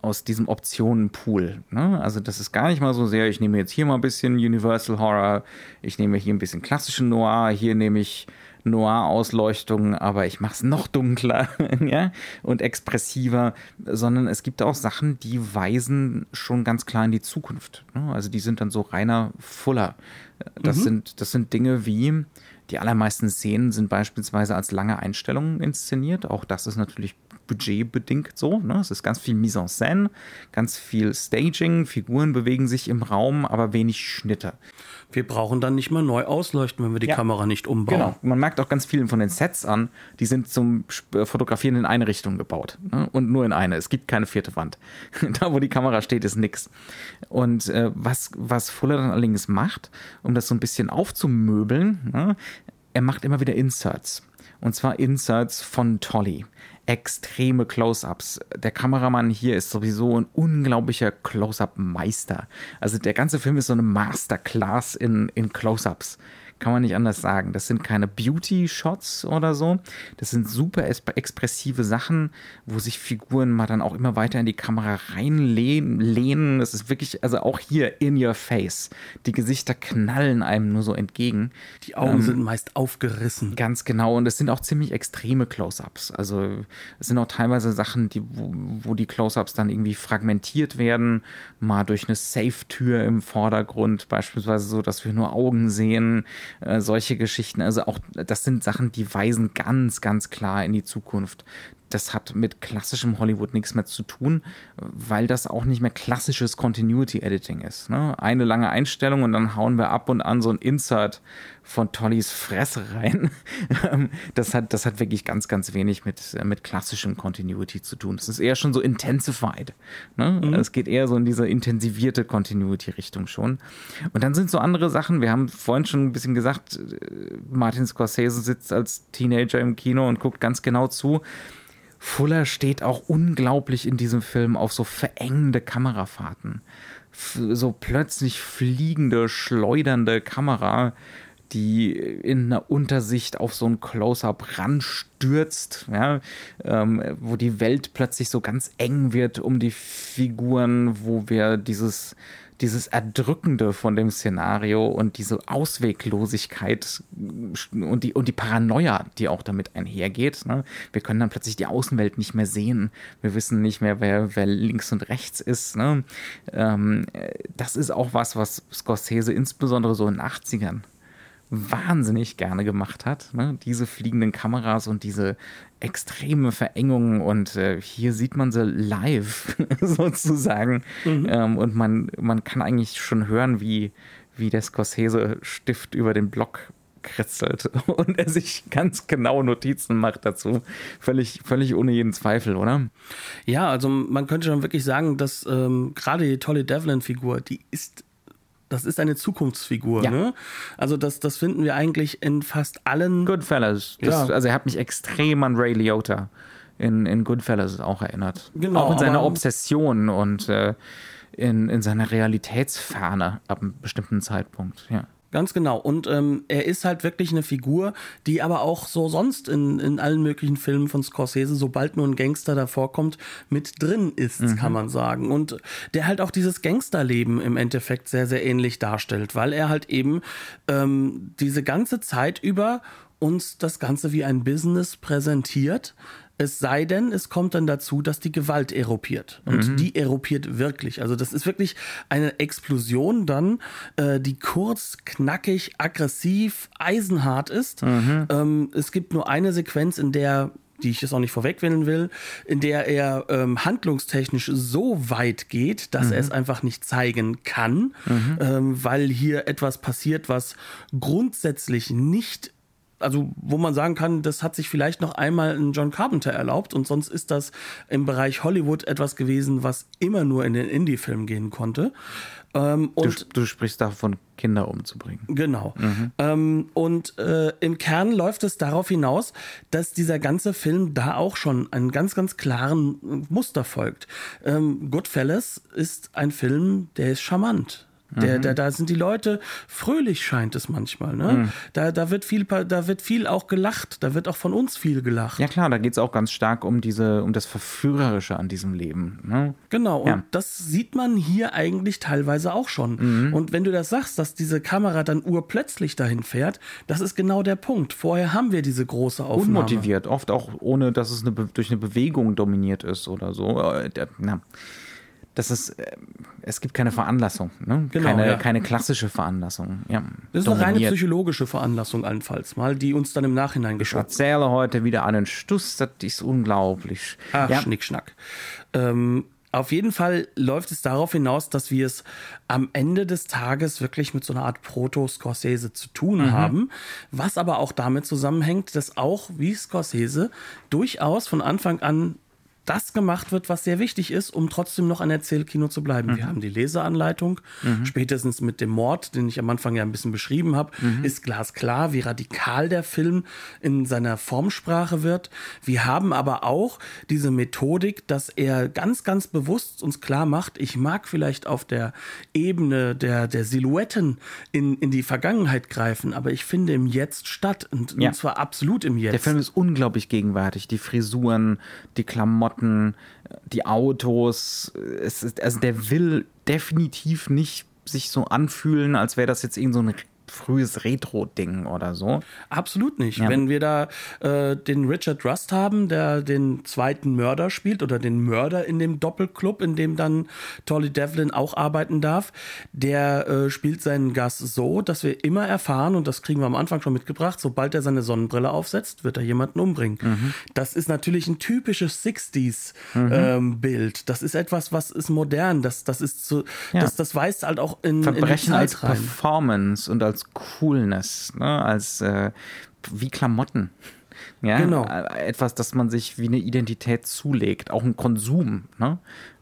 aus diesem Optionenpool. Ne? Also das ist gar nicht mal so sehr, ich nehme jetzt hier mal ein bisschen Universal Horror, ich nehme hier ein bisschen klassischen Noir, hier nehme ich Noir-Ausleuchtung, aber ich mache es noch dunkler ja? und expressiver, sondern es gibt auch Sachen, die weisen schon ganz klar in die Zukunft. Ne? Also die sind dann so reiner Fuller. Das, sind, das sind Dinge wie, die allermeisten Szenen sind beispielsweise als lange Einstellungen inszeniert. Auch das ist natürlich budgetbedingt so. Ne? Es ist ganz viel Mise en scène, ganz viel Staging, Figuren bewegen sich im Raum, aber wenig Schnitte. Wir brauchen dann nicht mal neu ausleuchten, wenn wir die Ja. Kamera nicht umbauen. Genau. Man merkt auch ganz vielen von den Sets an, die sind zum äh, Fotografieren in eine Richtung gebaut. Ne? Und nur in eine. Es gibt keine vierte Wand. da, wo die Kamera steht, ist nix. Und äh, was, was Fuller dann allerdings macht, um das so ein bisschen aufzumöbeln, ne? er macht immer wieder Inserts. Und zwar Inserts von Tolly. Extreme Close-ups. Der Kameramann hier ist sowieso ein unglaublicher Close-up-Meister. Also der ganze Film ist so eine Masterclass in, in Close-ups. Kann man nicht anders sagen. Das sind keine Beauty-Shots oder so. Das sind super es- expressive Sachen, wo sich Figuren mal dann auch immer weiter in die Kamera reinlehnen. lehnen. Das ist wirklich, also auch hier in your face. Die Gesichter knallen einem nur so entgegen. Die Augen sind meist aufgerissen. Ganz genau. Und es sind auch ziemlich extreme Close-ups. Also es sind auch teilweise Sachen, die, wo, wo die Close-ups dann irgendwie fragmentiert werden. Mal durch eine Safe-Tür im Vordergrund, beispielsweise so, dass wir nur Augen sehen. Äh, solche Geschichten. Also auch, das sind Sachen, die weisen ganz, ganz klar in die Zukunft. Das hat mit klassischem Hollywood nichts mehr zu tun, weil das auch nicht mehr klassisches Continuity Editing ist. Ne? Eine lange Einstellung und dann hauen wir ab und an so ein Insert von Tollys Fresse rein. das, hat, das hat wirklich ganz, ganz wenig mit, mit klassischem Continuity zu tun. Das ist eher schon so intensified. Ne? Es geht eher so in diese intensivierte Continuity-Richtung schon. Und dann sind so andere Sachen, wir haben vorhin schon ein bisschen gesagt, äh, Martin Scorsese sitzt als Teenager im Kino und guckt ganz genau zu. Fuller steht auch unglaublich in diesem Film auf so verengende Kamerafahrten. F so plötzlich fliegende, schleudernde Kamera, die in einer Untersicht auf so ein Close-up ranstürzt, ja, ähm, wo die Welt plötzlich so ganz eng wird um die Figuren, wo wir dieses dieses Erdrückende von dem Szenario und diese Ausweglosigkeit und die, und die Paranoia, die auch damit einhergeht. Ne? Wir können dann plötzlich die Außenwelt nicht mehr sehen. Wir wissen nicht mehr, wer, wer links und rechts ist. Ne? Ähm, das ist auch was, was Scorsese insbesondere so in den 80ern wahnsinnig gerne gemacht hat. Ne? Diese fliegenden Kameras und diese extreme Verengungen und äh, hier sieht man sie live sozusagen ähm, und man, man kann eigentlich schon hören, wie, wie der Scorsese-Stift über den Block kritzelt und er sich ganz genau Notizen macht dazu. Völlig, völlig ohne jeden Zweifel, oder? Ja, also man könnte schon wirklich sagen, dass ähm, gerade die tolle Devlin-Figur, die ist das ist eine Zukunftsfigur. Ja. Ne? Also das, das finden wir eigentlich in fast allen. Goodfellas. Das, ja. Also er hat mich extrem an Ray Liotta in, in Goodfellas auch erinnert. Genau. Auch in seiner Obsession und äh, in, in seiner Realitätsferne ab einem bestimmten Zeitpunkt. Ja. Ganz genau. Und ähm, er ist halt wirklich eine Figur, die aber auch so sonst in, in allen möglichen Filmen von Scorsese, sobald nur ein Gangster davor kommt, mit drin ist, mhm. kann man sagen. Und der halt auch dieses Gangsterleben im Endeffekt sehr, sehr ähnlich darstellt, weil er halt eben ähm, diese ganze Zeit über uns das Ganze wie ein Business präsentiert, es sei denn, es kommt dann dazu, dass die Gewalt eropiert. Und mhm. die eropiert wirklich. Also das ist wirklich eine Explosion dann, äh, die kurz, knackig, aggressiv, eisenhart ist. Mhm. Ähm, es gibt nur eine Sequenz, in der die ich jetzt auch nicht vorwegwählen will, in der er ähm, handlungstechnisch so weit geht, dass mhm. er es einfach nicht zeigen kann, mhm. ähm, weil hier etwas passiert, was grundsätzlich nicht also wo man sagen kann, das hat sich vielleicht noch einmal ein John Carpenter erlaubt und sonst ist das im Bereich Hollywood etwas gewesen, was immer nur in den Indie-Film gehen konnte. Ähm, und du, du, sprichst davon, Kinder umzubringen. Genau. Mhm. Ähm, und äh, im Kern läuft es darauf hinaus, dass dieser ganze Film da auch schon einen ganz, ganz klaren Muster folgt. Ähm, Goodfellas ist ein Film, der ist charmant. Der, mhm. der, da sind die Leute fröhlich, scheint es manchmal. Ne? Mhm. Da, da, wird viel, da wird viel auch gelacht. Da wird auch von uns viel gelacht. Ja, klar, da geht es auch ganz stark um, diese, um das Verführerische an diesem Leben. Ne? Genau, ja. und das sieht man hier eigentlich teilweise auch schon. Mhm. Und wenn du das sagst, dass diese Kamera dann urplötzlich dahin fährt, das ist genau der Punkt. Vorher haben wir diese große Aufnahme. Unmotiviert, oft auch ohne, dass es eine, durch eine Bewegung dominiert ist oder so. Äh, na das ist, äh, es gibt keine Veranlassung, ne? genau, keine, ja. keine klassische Veranlassung. Ja, das ist dominiert. eine reine psychologische Veranlassung allenfalls mal, die uns dann im Nachhinein geschah. Ich erzähle heute wieder einen Stuss, das ist unglaublich. Ach, ja. Schnickschnack. Ähm, auf jeden Fall läuft es darauf hinaus, dass wir es am Ende des Tages wirklich mit so einer Art Proto-Scorsese zu tun mhm. haben, was aber auch damit zusammenhängt, dass auch wie Scorsese durchaus von Anfang an das gemacht wird, was sehr wichtig ist, um trotzdem noch ein Erzählkino zu bleiben. Mhm. Wir haben die Leseanleitung, mhm. spätestens mit dem Mord, den ich am Anfang ja ein bisschen beschrieben habe, mhm. ist glasklar, wie radikal der Film in seiner Formsprache wird. Wir haben aber auch diese Methodik, dass er ganz, ganz bewusst uns klar macht, ich mag vielleicht auf der Ebene der, der Silhouetten in, in die Vergangenheit greifen, aber ich finde im Jetzt statt und, ja. und zwar absolut im Jetzt. Der Film ist unglaublich gegenwärtig, die Frisuren, die Klamotten, Klamotten, die Autos. Ist, also der will definitiv nicht sich so anfühlen, als wäre das jetzt irgend so frühes Retro-Ding oder so. Absolut nicht. Ja. Wenn wir da äh, den Richard Rust haben, der den zweiten Mörder spielt oder den Mörder in dem Doppelclub, in dem dann Tolly Devlin auch arbeiten darf, der äh, spielt seinen Gast so, dass wir immer erfahren, und das kriegen wir am Anfang schon mitgebracht, sobald er seine Sonnenbrille aufsetzt, wird er jemanden umbringen. Mhm. Das ist natürlich ein typisches 60s-Bild. Mhm. Ähm, das ist etwas, was ist modern. Das, das ist so, ja. das, das weist halt auch in, Verbrechen in als. Performance und als als Coolness, ne? als äh, wie Klamotten. Ja, genau. Äh, etwas, das man sich wie eine Identität zulegt, auch ein Konsum, ne?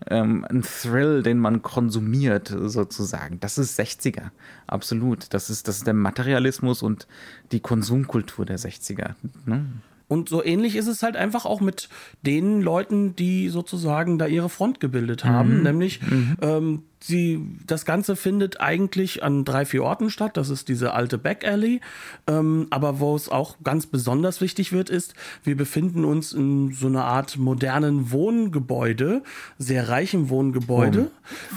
Ähm, ein Thrill, den man konsumiert, sozusagen. Das ist 60er, absolut. Das ist, das ist der Materialismus und die Konsumkultur der 60er. Ne? Und so ähnlich ist es halt einfach auch mit den Leuten, die sozusagen da ihre Front gebildet haben. Mhm. Nämlich, mhm. Ähm, sie, das Ganze findet eigentlich an drei, vier Orten statt. Das ist diese alte Back Alley. Ähm, aber wo es auch ganz besonders wichtig wird, ist, wir befinden uns in so einer Art modernen Wohngebäude, sehr reichem Wohngebäude,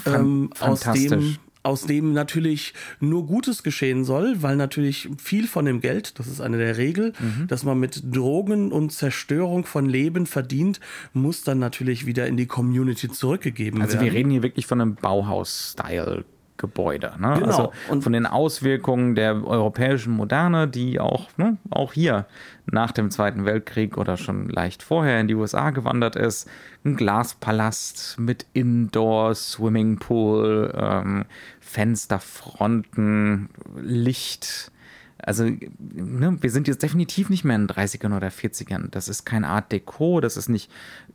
oh, ähm, aus dem aus dem natürlich nur Gutes geschehen soll, weil natürlich viel von dem Geld, das ist eine der Regeln, mhm. dass man mit Drogen und Zerstörung von Leben verdient, muss dann natürlich wieder in die Community zurückgegeben also werden. Also wir reden hier wirklich von einem Bauhaus-Style. Gebäude. Ne? Genau. Also und von den Auswirkungen der europäischen Moderne, die auch, ne, auch hier nach dem Zweiten Weltkrieg oder schon leicht vorher in die USA gewandert ist. Ein Glaspalast mit Indoor, Swimmingpool, ähm, Fensterfronten, Licht, Also, ne, wir sind jetzt definitiv nicht mehr in den 30ern oder 40ern. Das ist kein Art Deco, das ist nicht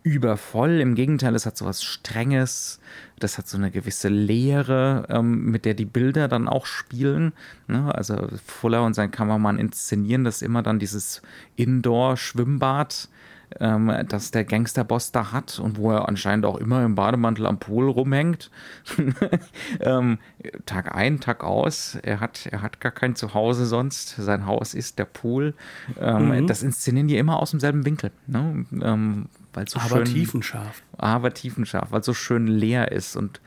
übervoll. Im Gegenteil, es hat so was Strenges, das hat so eine gewisse Leere, ähm, mit der die Bilder dann auch spielen. Ne? Also Fuller und sein Kameramann inszenieren das immer dann dieses Indoor-Schwimmbad ähm, das der Gangsterboss da hat und wo er anscheinend auch immer im Bademantel am Pool rumhängt. ähm, Tag ein, Tag aus. Er hat, er hat gar kein Zuhause sonst. Sein Haus ist der Pool. Ähm, mhm. Das inszenieren die immer aus demselben Winkel. Ne? Ähm, so aber schön, tiefenscharf. Aber tiefenscharf, weil es so schön leer ist und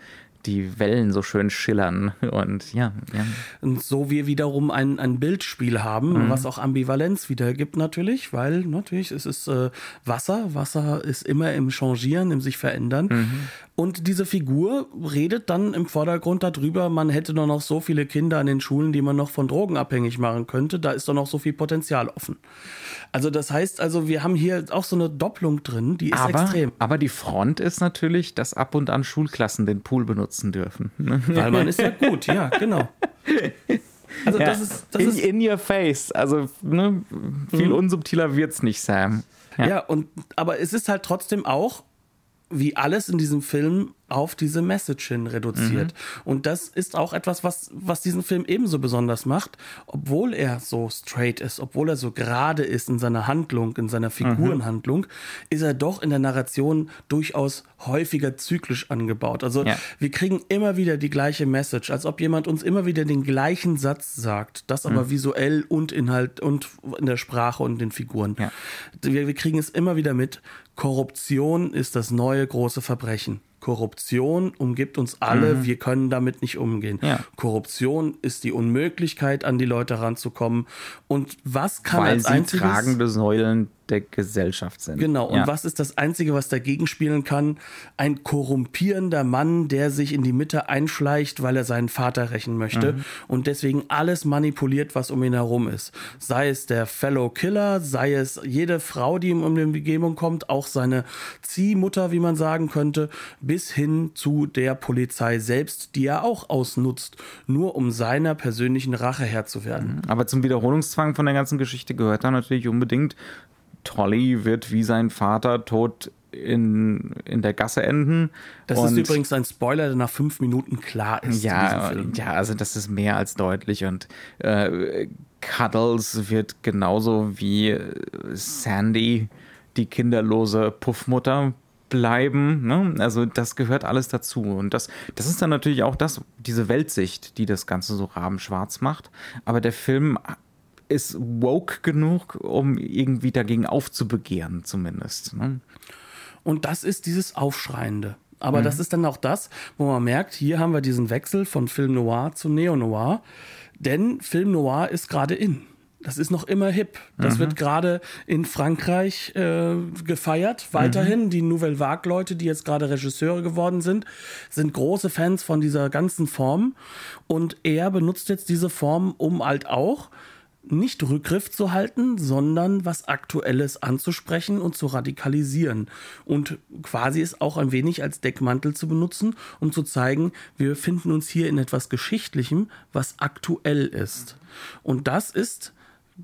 die Wellen so schön schillern und ja. ja. Und so wir wiederum ein, ein Bildspiel haben, mhm. was auch Ambivalenz wiedergibt natürlich, weil natürlich es ist äh, Wasser, Wasser ist immer im Changieren, im sich verändern. Mhm. Und diese Figur redet dann im Vordergrund darüber, man hätte doch noch so viele Kinder an den Schulen, die man noch von Drogen abhängig machen könnte. Da ist doch noch so viel Potenzial offen. Also das heißt also, wir haben hier auch so eine Doppelung drin, die ist aber, extrem. Aber die Front ist natürlich, dass ab und an Schulklassen den Pool benutzen dürfen. Weil man ist ja gut, ja, genau. Also ja, das ist, das in, ist in your face. Also ne, viel mhm. unsubtiler wird's nicht, Sam. Ja. ja, und aber es ist halt trotzdem auch wie alles in diesem Film auf diese Message hin reduziert. Mhm. Und das ist auch etwas, was, was diesen Film ebenso besonders macht, obwohl er so straight ist, obwohl er so gerade ist in seiner Handlung, in seiner Figurenhandlung, mhm. ist er doch in der Narration durchaus häufiger zyklisch angebaut. Also ja. wir kriegen immer wieder die gleiche Message, als ob jemand uns immer wieder den gleichen Satz sagt, das aber mhm. visuell und Inhalt und in der Sprache und den Figuren. Ja. Wir, wir kriegen es immer wieder mit, Korruption ist das neue große Verbrechen. Korruption umgibt uns alle, mhm. wir können damit nicht umgehen. Ja. Korruption ist die Unmöglichkeit, an die Leute ranzukommen. Und was kann Weil als sie einziges tragende Säulen der Gesellschaft sind. Genau, und ja. was ist das Einzige, was dagegen spielen kann? Ein korrumpierender Mann, der sich in die Mitte einschleicht, weil er seinen Vater rächen möchte mhm. und deswegen alles manipuliert, was um ihn herum ist. Sei es der Fellow Killer, sei es jede Frau, die ihm um die Begebung kommt, auch seine Ziehmutter, wie man sagen könnte, bis hin zu der Polizei selbst, die er auch ausnutzt, nur um seiner persönlichen Rache Herr zu werden. Mhm. Aber zum Wiederholungszwang von der ganzen Geschichte gehört da natürlich unbedingt Tolly wird wie sein Vater tot in, in der Gasse enden. Das und ist übrigens ein Spoiler, der nach fünf Minuten klar ist. Ja, ja also das ist mehr als deutlich. Und äh, Cuddles wird genauso wie Sandy die kinderlose Puffmutter bleiben. Ne? Also das gehört alles dazu. Und das, das ist dann natürlich auch das, diese Weltsicht, die das Ganze so rabenschwarz macht. Aber der Film ist woke genug, um irgendwie dagegen aufzubegehren, zumindest. Ne? Und das ist dieses Aufschreiende. Aber mhm. das ist dann auch das, wo man merkt, hier haben wir diesen Wechsel von Film Noir zu Neo Noir. Denn Film Noir ist gerade in. Das ist noch immer hip. Das mhm. wird gerade in Frankreich äh, gefeiert. Weiterhin mhm. die Nouvelle Vague-Leute, die jetzt gerade Regisseure geworden sind, sind große Fans von dieser ganzen Form. Und er benutzt jetzt diese Form, um halt auch nicht Rückgriff zu halten, sondern was Aktuelles anzusprechen und zu radikalisieren. Und quasi es auch ein wenig als Deckmantel zu benutzen, um zu zeigen, wir befinden uns hier in etwas Geschichtlichem, was aktuell ist. Und das ist,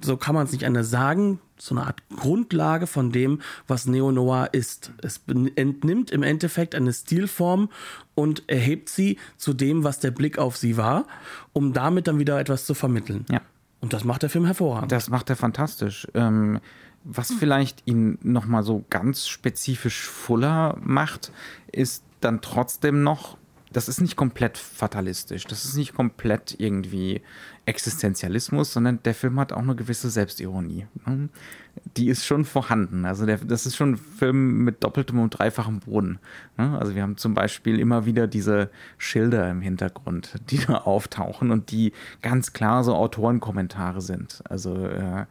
so kann man es nicht anders sagen, so eine Art Grundlage von dem, was Neo-Noir ist. Es entnimmt im Endeffekt eine Stilform und erhebt sie zu dem, was der Blick auf sie war, um damit dann wieder etwas zu vermitteln. Ja. Und das macht der Film hervorragend. Das macht er fantastisch. Ähm, was vielleicht ihn nochmal so ganz spezifisch fuller macht, ist dann trotzdem noch, das ist nicht komplett fatalistisch, das ist nicht komplett irgendwie Existenzialismus, sondern der Film hat auch eine gewisse Selbstironie. Ne? Die ist schon vorhanden. Also der, das ist schon ein Film mit doppeltem und dreifachem Boden. Ne? Also wir haben zum Beispiel immer wieder diese Schilder im Hintergrund, die da auftauchen und die ganz klar so Autorenkommentare sind. Also äh,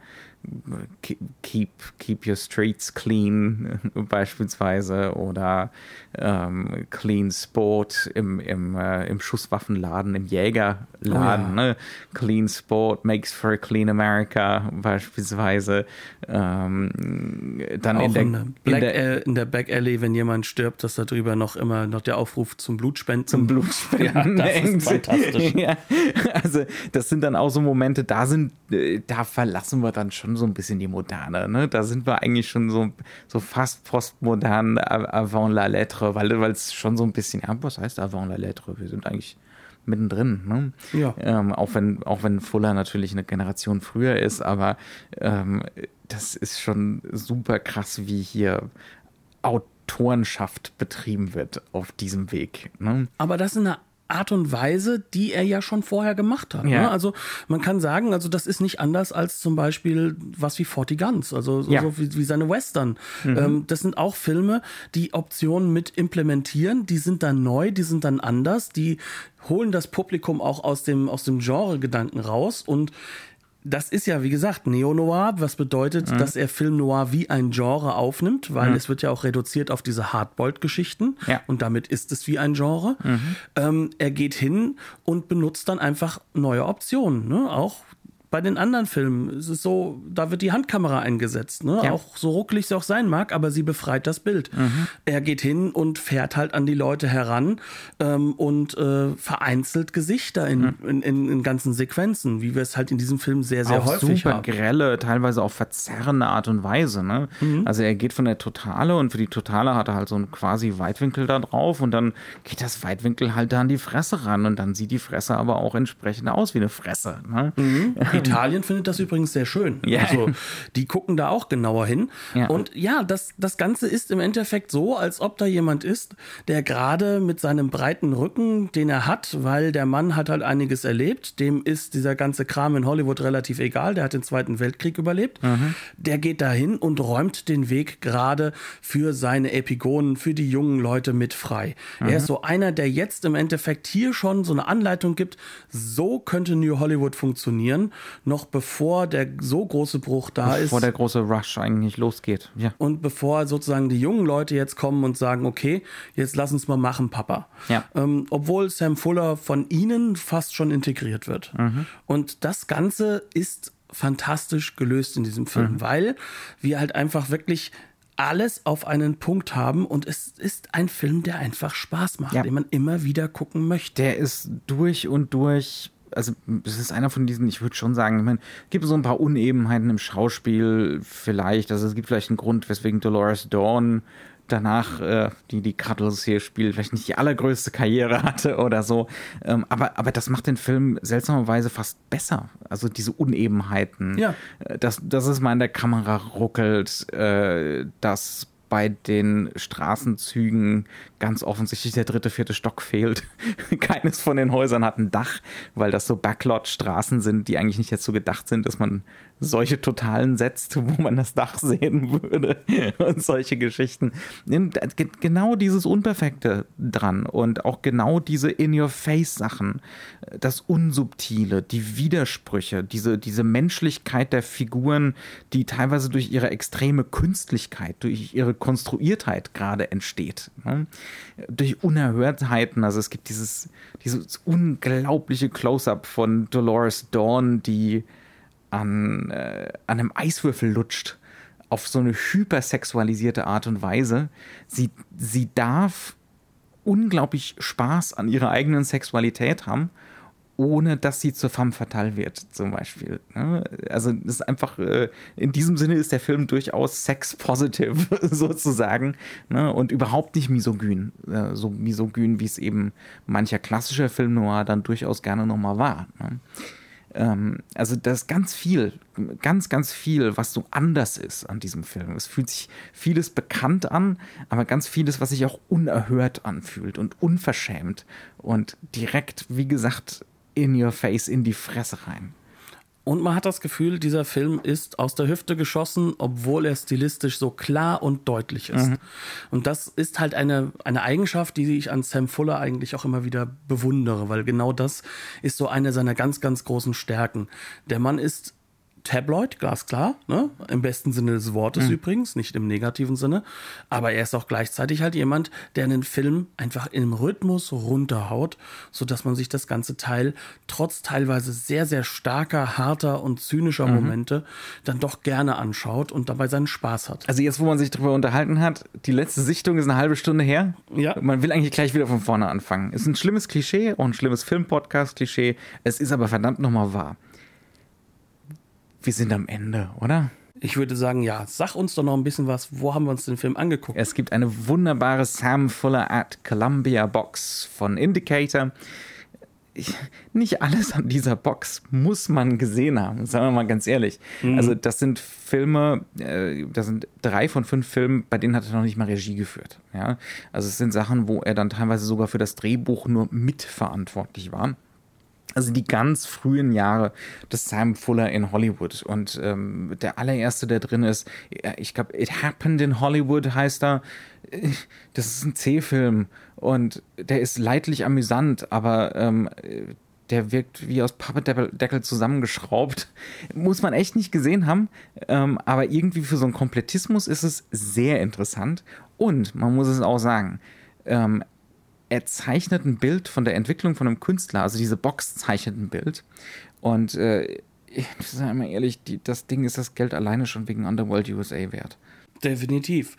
keep, keep your streets clean beispielsweise oder ähm, Clean Sport im, im, äh, im Schusswaffenladen, im Jägerladen. Oh ja. ne? Clean Sport makes for a Clean America beispielsweise. Ähm, dann Auch in der, in, Black, in der, äh, in der Back Alley, wenn jemand stirbt, dass da drüber noch immer noch der Aufruf zum Blutspenden. zum Blutspenden. Ja, das ist fantastisch. Ja, also das sind dann auch so Momente, da sind, äh, da verlassen wir dann schon so ein bisschen die Moderne. Ne? Da sind wir eigentlich schon so, so fast postmodern avant la lettre, weil weil es schon so ein bisschen, ja, was heißt avant la lettre? Wir sind eigentlich mittendrin. Ne? Ja. Ähm, auch wenn auch wenn Fuller natürlich eine Generation früher ist, aber ähm, das ist schon super krass, wie hier Autorenschaft betrieben wird auf diesem Weg. Ne? Aber das in einer Art und Weise, die er ja schon vorher gemacht hat. Ja. Ne? Also man kann sagen, also das ist nicht anders als zum Beispiel was wie Forty Guns, also so, Ja. so wie, wie seine Western. Ähm, das sind auch Filme, die Optionen mit implementieren, die sind dann neu, die sind dann anders, die holen das Publikum auch aus dem, aus dem Genre-Gedanken raus und das ist ja, wie gesagt, Neo-Noir, was bedeutet, Mhm. dass er Film Noir wie ein Genre aufnimmt, weil es wird ja auch reduziert auf diese Hardboiled-Geschichten Ja. und damit ist es wie ein Genre. Ähm, er geht hin und benutzt dann einfach neue Optionen. Ne? Auch bei den anderen Filmen ist es so, da wird die Handkamera eingesetzt. Ne? Ja. Auch so ruckelig es auch sein mag, aber sie befreit das Bild. Er geht hin und fährt halt an die Leute heran ähm, und äh, vereinzelt Gesichter in, in, in, in ganzen Sequenzen, wie wir es halt in diesem Film sehr, sehr auch häufig super haben. grelle, teilweise auch verzerrende Art und Weise. Ne? Mhm. Also er geht von der Totale und für die Totale hat er halt so einen quasi Weitwinkel da drauf und dann geht das Weitwinkel halt da an die Fresse ran und dann sieht die Fresse aber auch entsprechend aus wie eine Fresse. Ne? Italien findet das übrigens sehr schön. Ja. Also die gucken da auch genauer hin. Ja. Und ja, das, das Ganze ist im Endeffekt so, als ob da jemand ist, der gerade mit seinem breiten Rücken, den er hat, weil der Mann hat halt einiges erlebt, dem ist dieser ganze Kram in Hollywood relativ egal, der hat den Zweiten Weltkrieg überlebt, der geht dahin und räumt den Weg gerade für seine Epigonen, für die jungen Leute mit frei. Er ist so einer, der jetzt im Endeffekt hier schon so eine Anleitung gibt, so könnte New Hollywood funktionieren, noch bevor der so große Bruch da Bevor ist. der große Rush eigentlich losgeht. Ja. Und bevor sozusagen die jungen Leute jetzt kommen und sagen, okay, jetzt lass uns mal machen, Papa. Ja. Ähm, obwohl Sam Fuller von ihnen fast schon integriert wird. Mhm. Und das Ganze ist fantastisch gelöst in diesem Mhm. Film, weil wir halt einfach wirklich alles auf einen Punkt haben und es ist ein Film, der einfach Spaß macht, Ja. den man immer wieder gucken möchte. Der ist durch und durch. Also, es ist einer von diesen, ich würde schon sagen, ich meine, es gibt so ein paar Unebenheiten im Schauspiel, vielleicht. Also, es gibt vielleicht einen Grund, weswegen Dolores Dawn danach, äh, die die Cuddles hier spielt, vielleicht nicht die allergrößte Karriere hatte oder so. Ähm, aber, aber das macht den Film seltsamerweise fast besser. Also, diese Unebenheiten. Ja. Äh, Dass, dass es mal in der Kamera ruckelt, äh, dass bei den Straßenzügen ganz offensichtlich der dritte, vierte Stock fehlt. Keines von den Häusern hat ein Dach, weil das so Backlot-Straßen sind, die eigentlich nicht dazu gedacht sind, dass man solche Totalen setzt, wo man das Dach sehen würde und solche Geschichten. Genau dieses Unperfekte dran und auch genau diese In-Your-Face-Sachen, das Unsubtile, die Widersprüche, diese, diese Menschlichkeit der Figuren, die teilweise durch ihre extreme Künstlichkeit, durch ihre Konstruiertheit gerade entsteht. Durch Unerhörtheiten, also es gibt dieses, dieses unglaubliche Close-up von Dolores Dawn, die an, äh, an einem Eiswürfel lutscht. Auf so eine hypersexualisierte Art und Weise. Sie, sie darf unglaublich Spaß an ihrer eigenen Sexualität haben, ohne dass sie zur femme fatale wird, zum Beispiel. ne? Also, das ist einfach, äh, in diesem Sinne ist der Film durchaus sex-positive, sozusagen, ne? und überhaupt nicht misogyn. Äh, So misogyn, wie es eben mancher klassischer Film noir dann durchaus gerne nochmal war. ne? Ähm, also da ist ganz viel, ganz, ganz viel, was so anders ist an diesem Film. Es fühlt sich vieles bekannt an, aber ganz vieles, was sich auch unerhört anfühlt und unverschämt und direkt, wie gesagt, in your face, in die Fresse rein. Und man hat das Gefühl, dieser Film ist aus der Hüfte geschossen, obwohl er stilistisch so klar und deutlich ist. Und das ist halt eine, eine Eigenschaft, die ich an Sam Fuller eigentlich auch immer wieder bewundere, weil genau das ist so eine seiner ganz, ganz großen Stärken. Der Mann ist Tabloid, glasklar, ne? im besten Sinne des Wortes mhm. übrigens, nicht im negativen Sinne. Aber er ist auch gleichzeitig halt jemand, der einen Film einfach im Rhythmus runterhaut, sodass man sich das ganze Teil trotz teilweise sehr, sehr starker, harter und zynischer mhm. Momente dann doch gerne anschaut und dabei seinen Spaß hat. Also jetzt, wo man sich darüber unterhalten hat, die letzte Sichtung ist eine halbe Stunde her. Ja. Man will eigentlich gleich wieder von vorne anfangen. Ist ein schlimmes Klischee, auch ein schlimmes Film-Podcast-Klischee. Es ist aber verdammt nochmal wahr. Wir sind am Ende, oder? Ich würde sagen, ja. Sag uns doch noch ein bisschen was. Wo haben wir uns den Film angeguckt? Es gibt eine wunderbare Sam Fuller at Columbia Box von Indicator. Ich, nicht alles an dieser Box muss man gesehen haben, sagen wir mal ganz ehrlich. Mhm. Also das sind Filme, äh, das sind drei von fünf Filmen, bei denen hat er noch nicht mal Regie geführt. Ja? Also es sind Sachen, wo er dann teilweise sogar für das Drehbuch nur mitverantwortlich war. Also die ganz frühen Jahre des Sam Fuller in Hollywood. Und ähm, der allererste, der drin ist, ich glaube, It Happened in Hollywood heißt er. Das ist ein C-Film und der ist leidlich amüsant, aber ähm, der wirkt wie aus Pappedeckel zusammengeschraubt. Muss man echt nicht gesehen haben, ähm, aber irgendwie für so einen Komplettismus ist es sehr interessant. Und man muss es auch sagen, ähm, er zeichnet ein Bild von der Entwicklung von einem Künstler, also diese Box zeichnet ein Bild. Und äh, ich sage mal ehrlich, die, das Ding ist das Geld alleine schon wegen Underworld USA wert. Definitiv.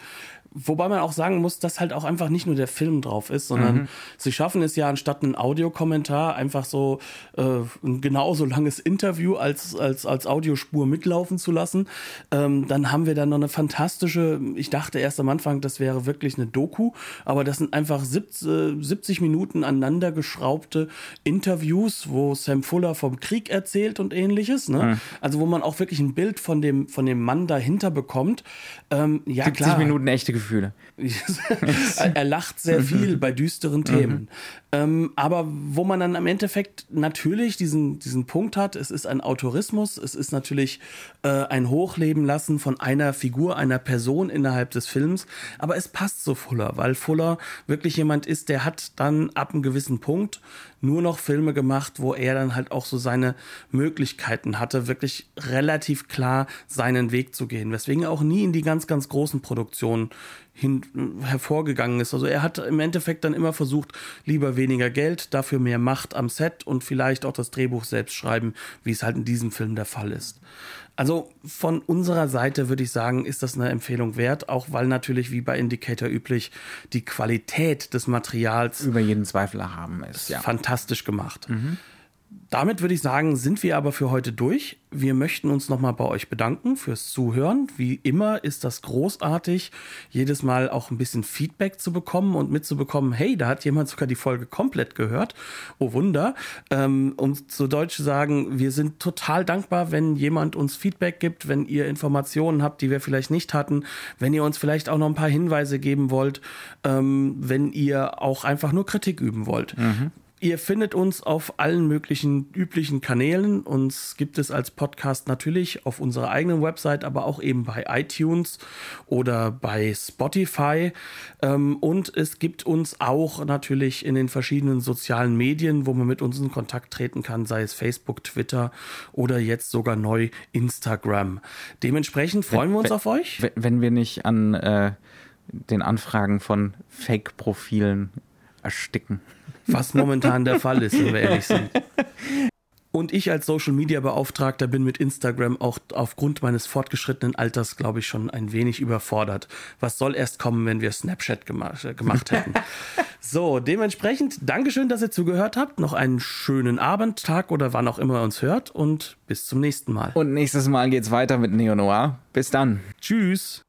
Wobei man auch sagen muss, dass halt auch einfach nicht nur der Film drauf ist, sondern mhm. sie schaffen es ja anstatt einen Audiokommentar einfach so äh, ein genauso langes Interview als, als, als Audiospur mitlaufen zu lassen. Ähm, dann haben wir dann noch eine fantastische, ich dachte erst am Anfang, das wäre wirklich eine Doku, aber das sind einfach 70, 70 Minuten aneinander geschraubte Interviews, wo Sam Fuller vom Krieg erzählt und ähnliches. Ne? Mhm. Also wo man auch wirklich ein Bild von dem, von dem Mann dahinter bekommt. Ähm, ja, 70 klar. Minuten echte Gefühle. Gefühle. er lacht sehr viel bei düsteren Themen. Mhm. Ähm, aber wo man dann im Endeffekt natürlich diesen, diesen Punkt hat, es ist ein Autorismus, es ist natürlich äh, ein Hochleben lassen von einer Figur, einer Person innerhalb des Films, aber es passt zu Fuller, weil Fuller wirklich jemand ist, der hat dann ab einem gewissen Punkt nur noch Filme gemacht, wo er dann halt auch so seine Möglichkeiten hatte, wirklich relativ klar seinen Weg zu gehen, weswegen er auch nie in die ganz, ganz großen Produktionen hin, hervorgegangen ist. Also er hat im Endeffekt dann immer versucht, lieber weniger Geld, dafür mehr Macht am Set und vielleicht auch das Drehbuch selbst schreiben, wie es halt in diesem Film der Fall ist. Also von unserer Seite würde ich sagen, ist das eine Empfehlung wert, auch weil natürlich wie bei Indicator üblich die Qualität des Materials über jeden Zweifel erhaben ist. Ja. Fantastisch gemacht. Mhm. Damit würde ich sagen, sind wir aber für heute durch. Wir möchten uns nochmal bei euch bedanken fürs Zuhören. Wie immer ist das großartig, jedes Mal auch ein bisschen Feedback zu bekommen und mitzubekommen, hey, da hat jemand sogar die Folge komplett gehört. Oh Wunder. Ähm, um zu Deutsch zu sagen, wir sind total dankbar, wenn jemand uns Feedback gibt, wenn ihr Informationen habt, die wir vielleicht nicht hatten, wenn ihr uns vielleicht auch noch ein paar Hinweise geben wollt, ähm, wenn ihr auch einfach nur Kritik üben wollt. Mhm. Ihr findet uns auf allen möglichen üblichen Kanälen. Uns gibt es als Podcast natürlich auf unserer eigenen Website, aber auch eben bei iTunes oder bei Spotify. Ähm, und es gibt uns auch natürlich in den verschiedenen sozialen Medien, wo man mit uns in Kontakt treten kann, sei es Facebook, Twitter oder jetzt sogar neu Instagram. Dementsprechend freuen wenn, wir uns wenn, auf euch. Wenn wir nicht an äh, den Anfragen von Fake-Profilen ersticken was momentan der Fall ist, wenn wir ehrlich sind. Und ich als Social Media Beauftragter bin mit Instagram auch aufgrund meines fortgeschrittenen Alters, glaube ich, schon ein wenig überfordert. Was soll erst kommen, wenn wir Snapchat gemacht, äh, gemacht hätten? so, dementsprechend, Dankeschön, dass ihr zugehört habt. Noch einen schönen Abend, Tag oder wann auch immer ihr uns hört und bis zum nächsten Mal. Und nächstes Mal geht's weiter mit Neo Noir. Bis dann. Tschüss.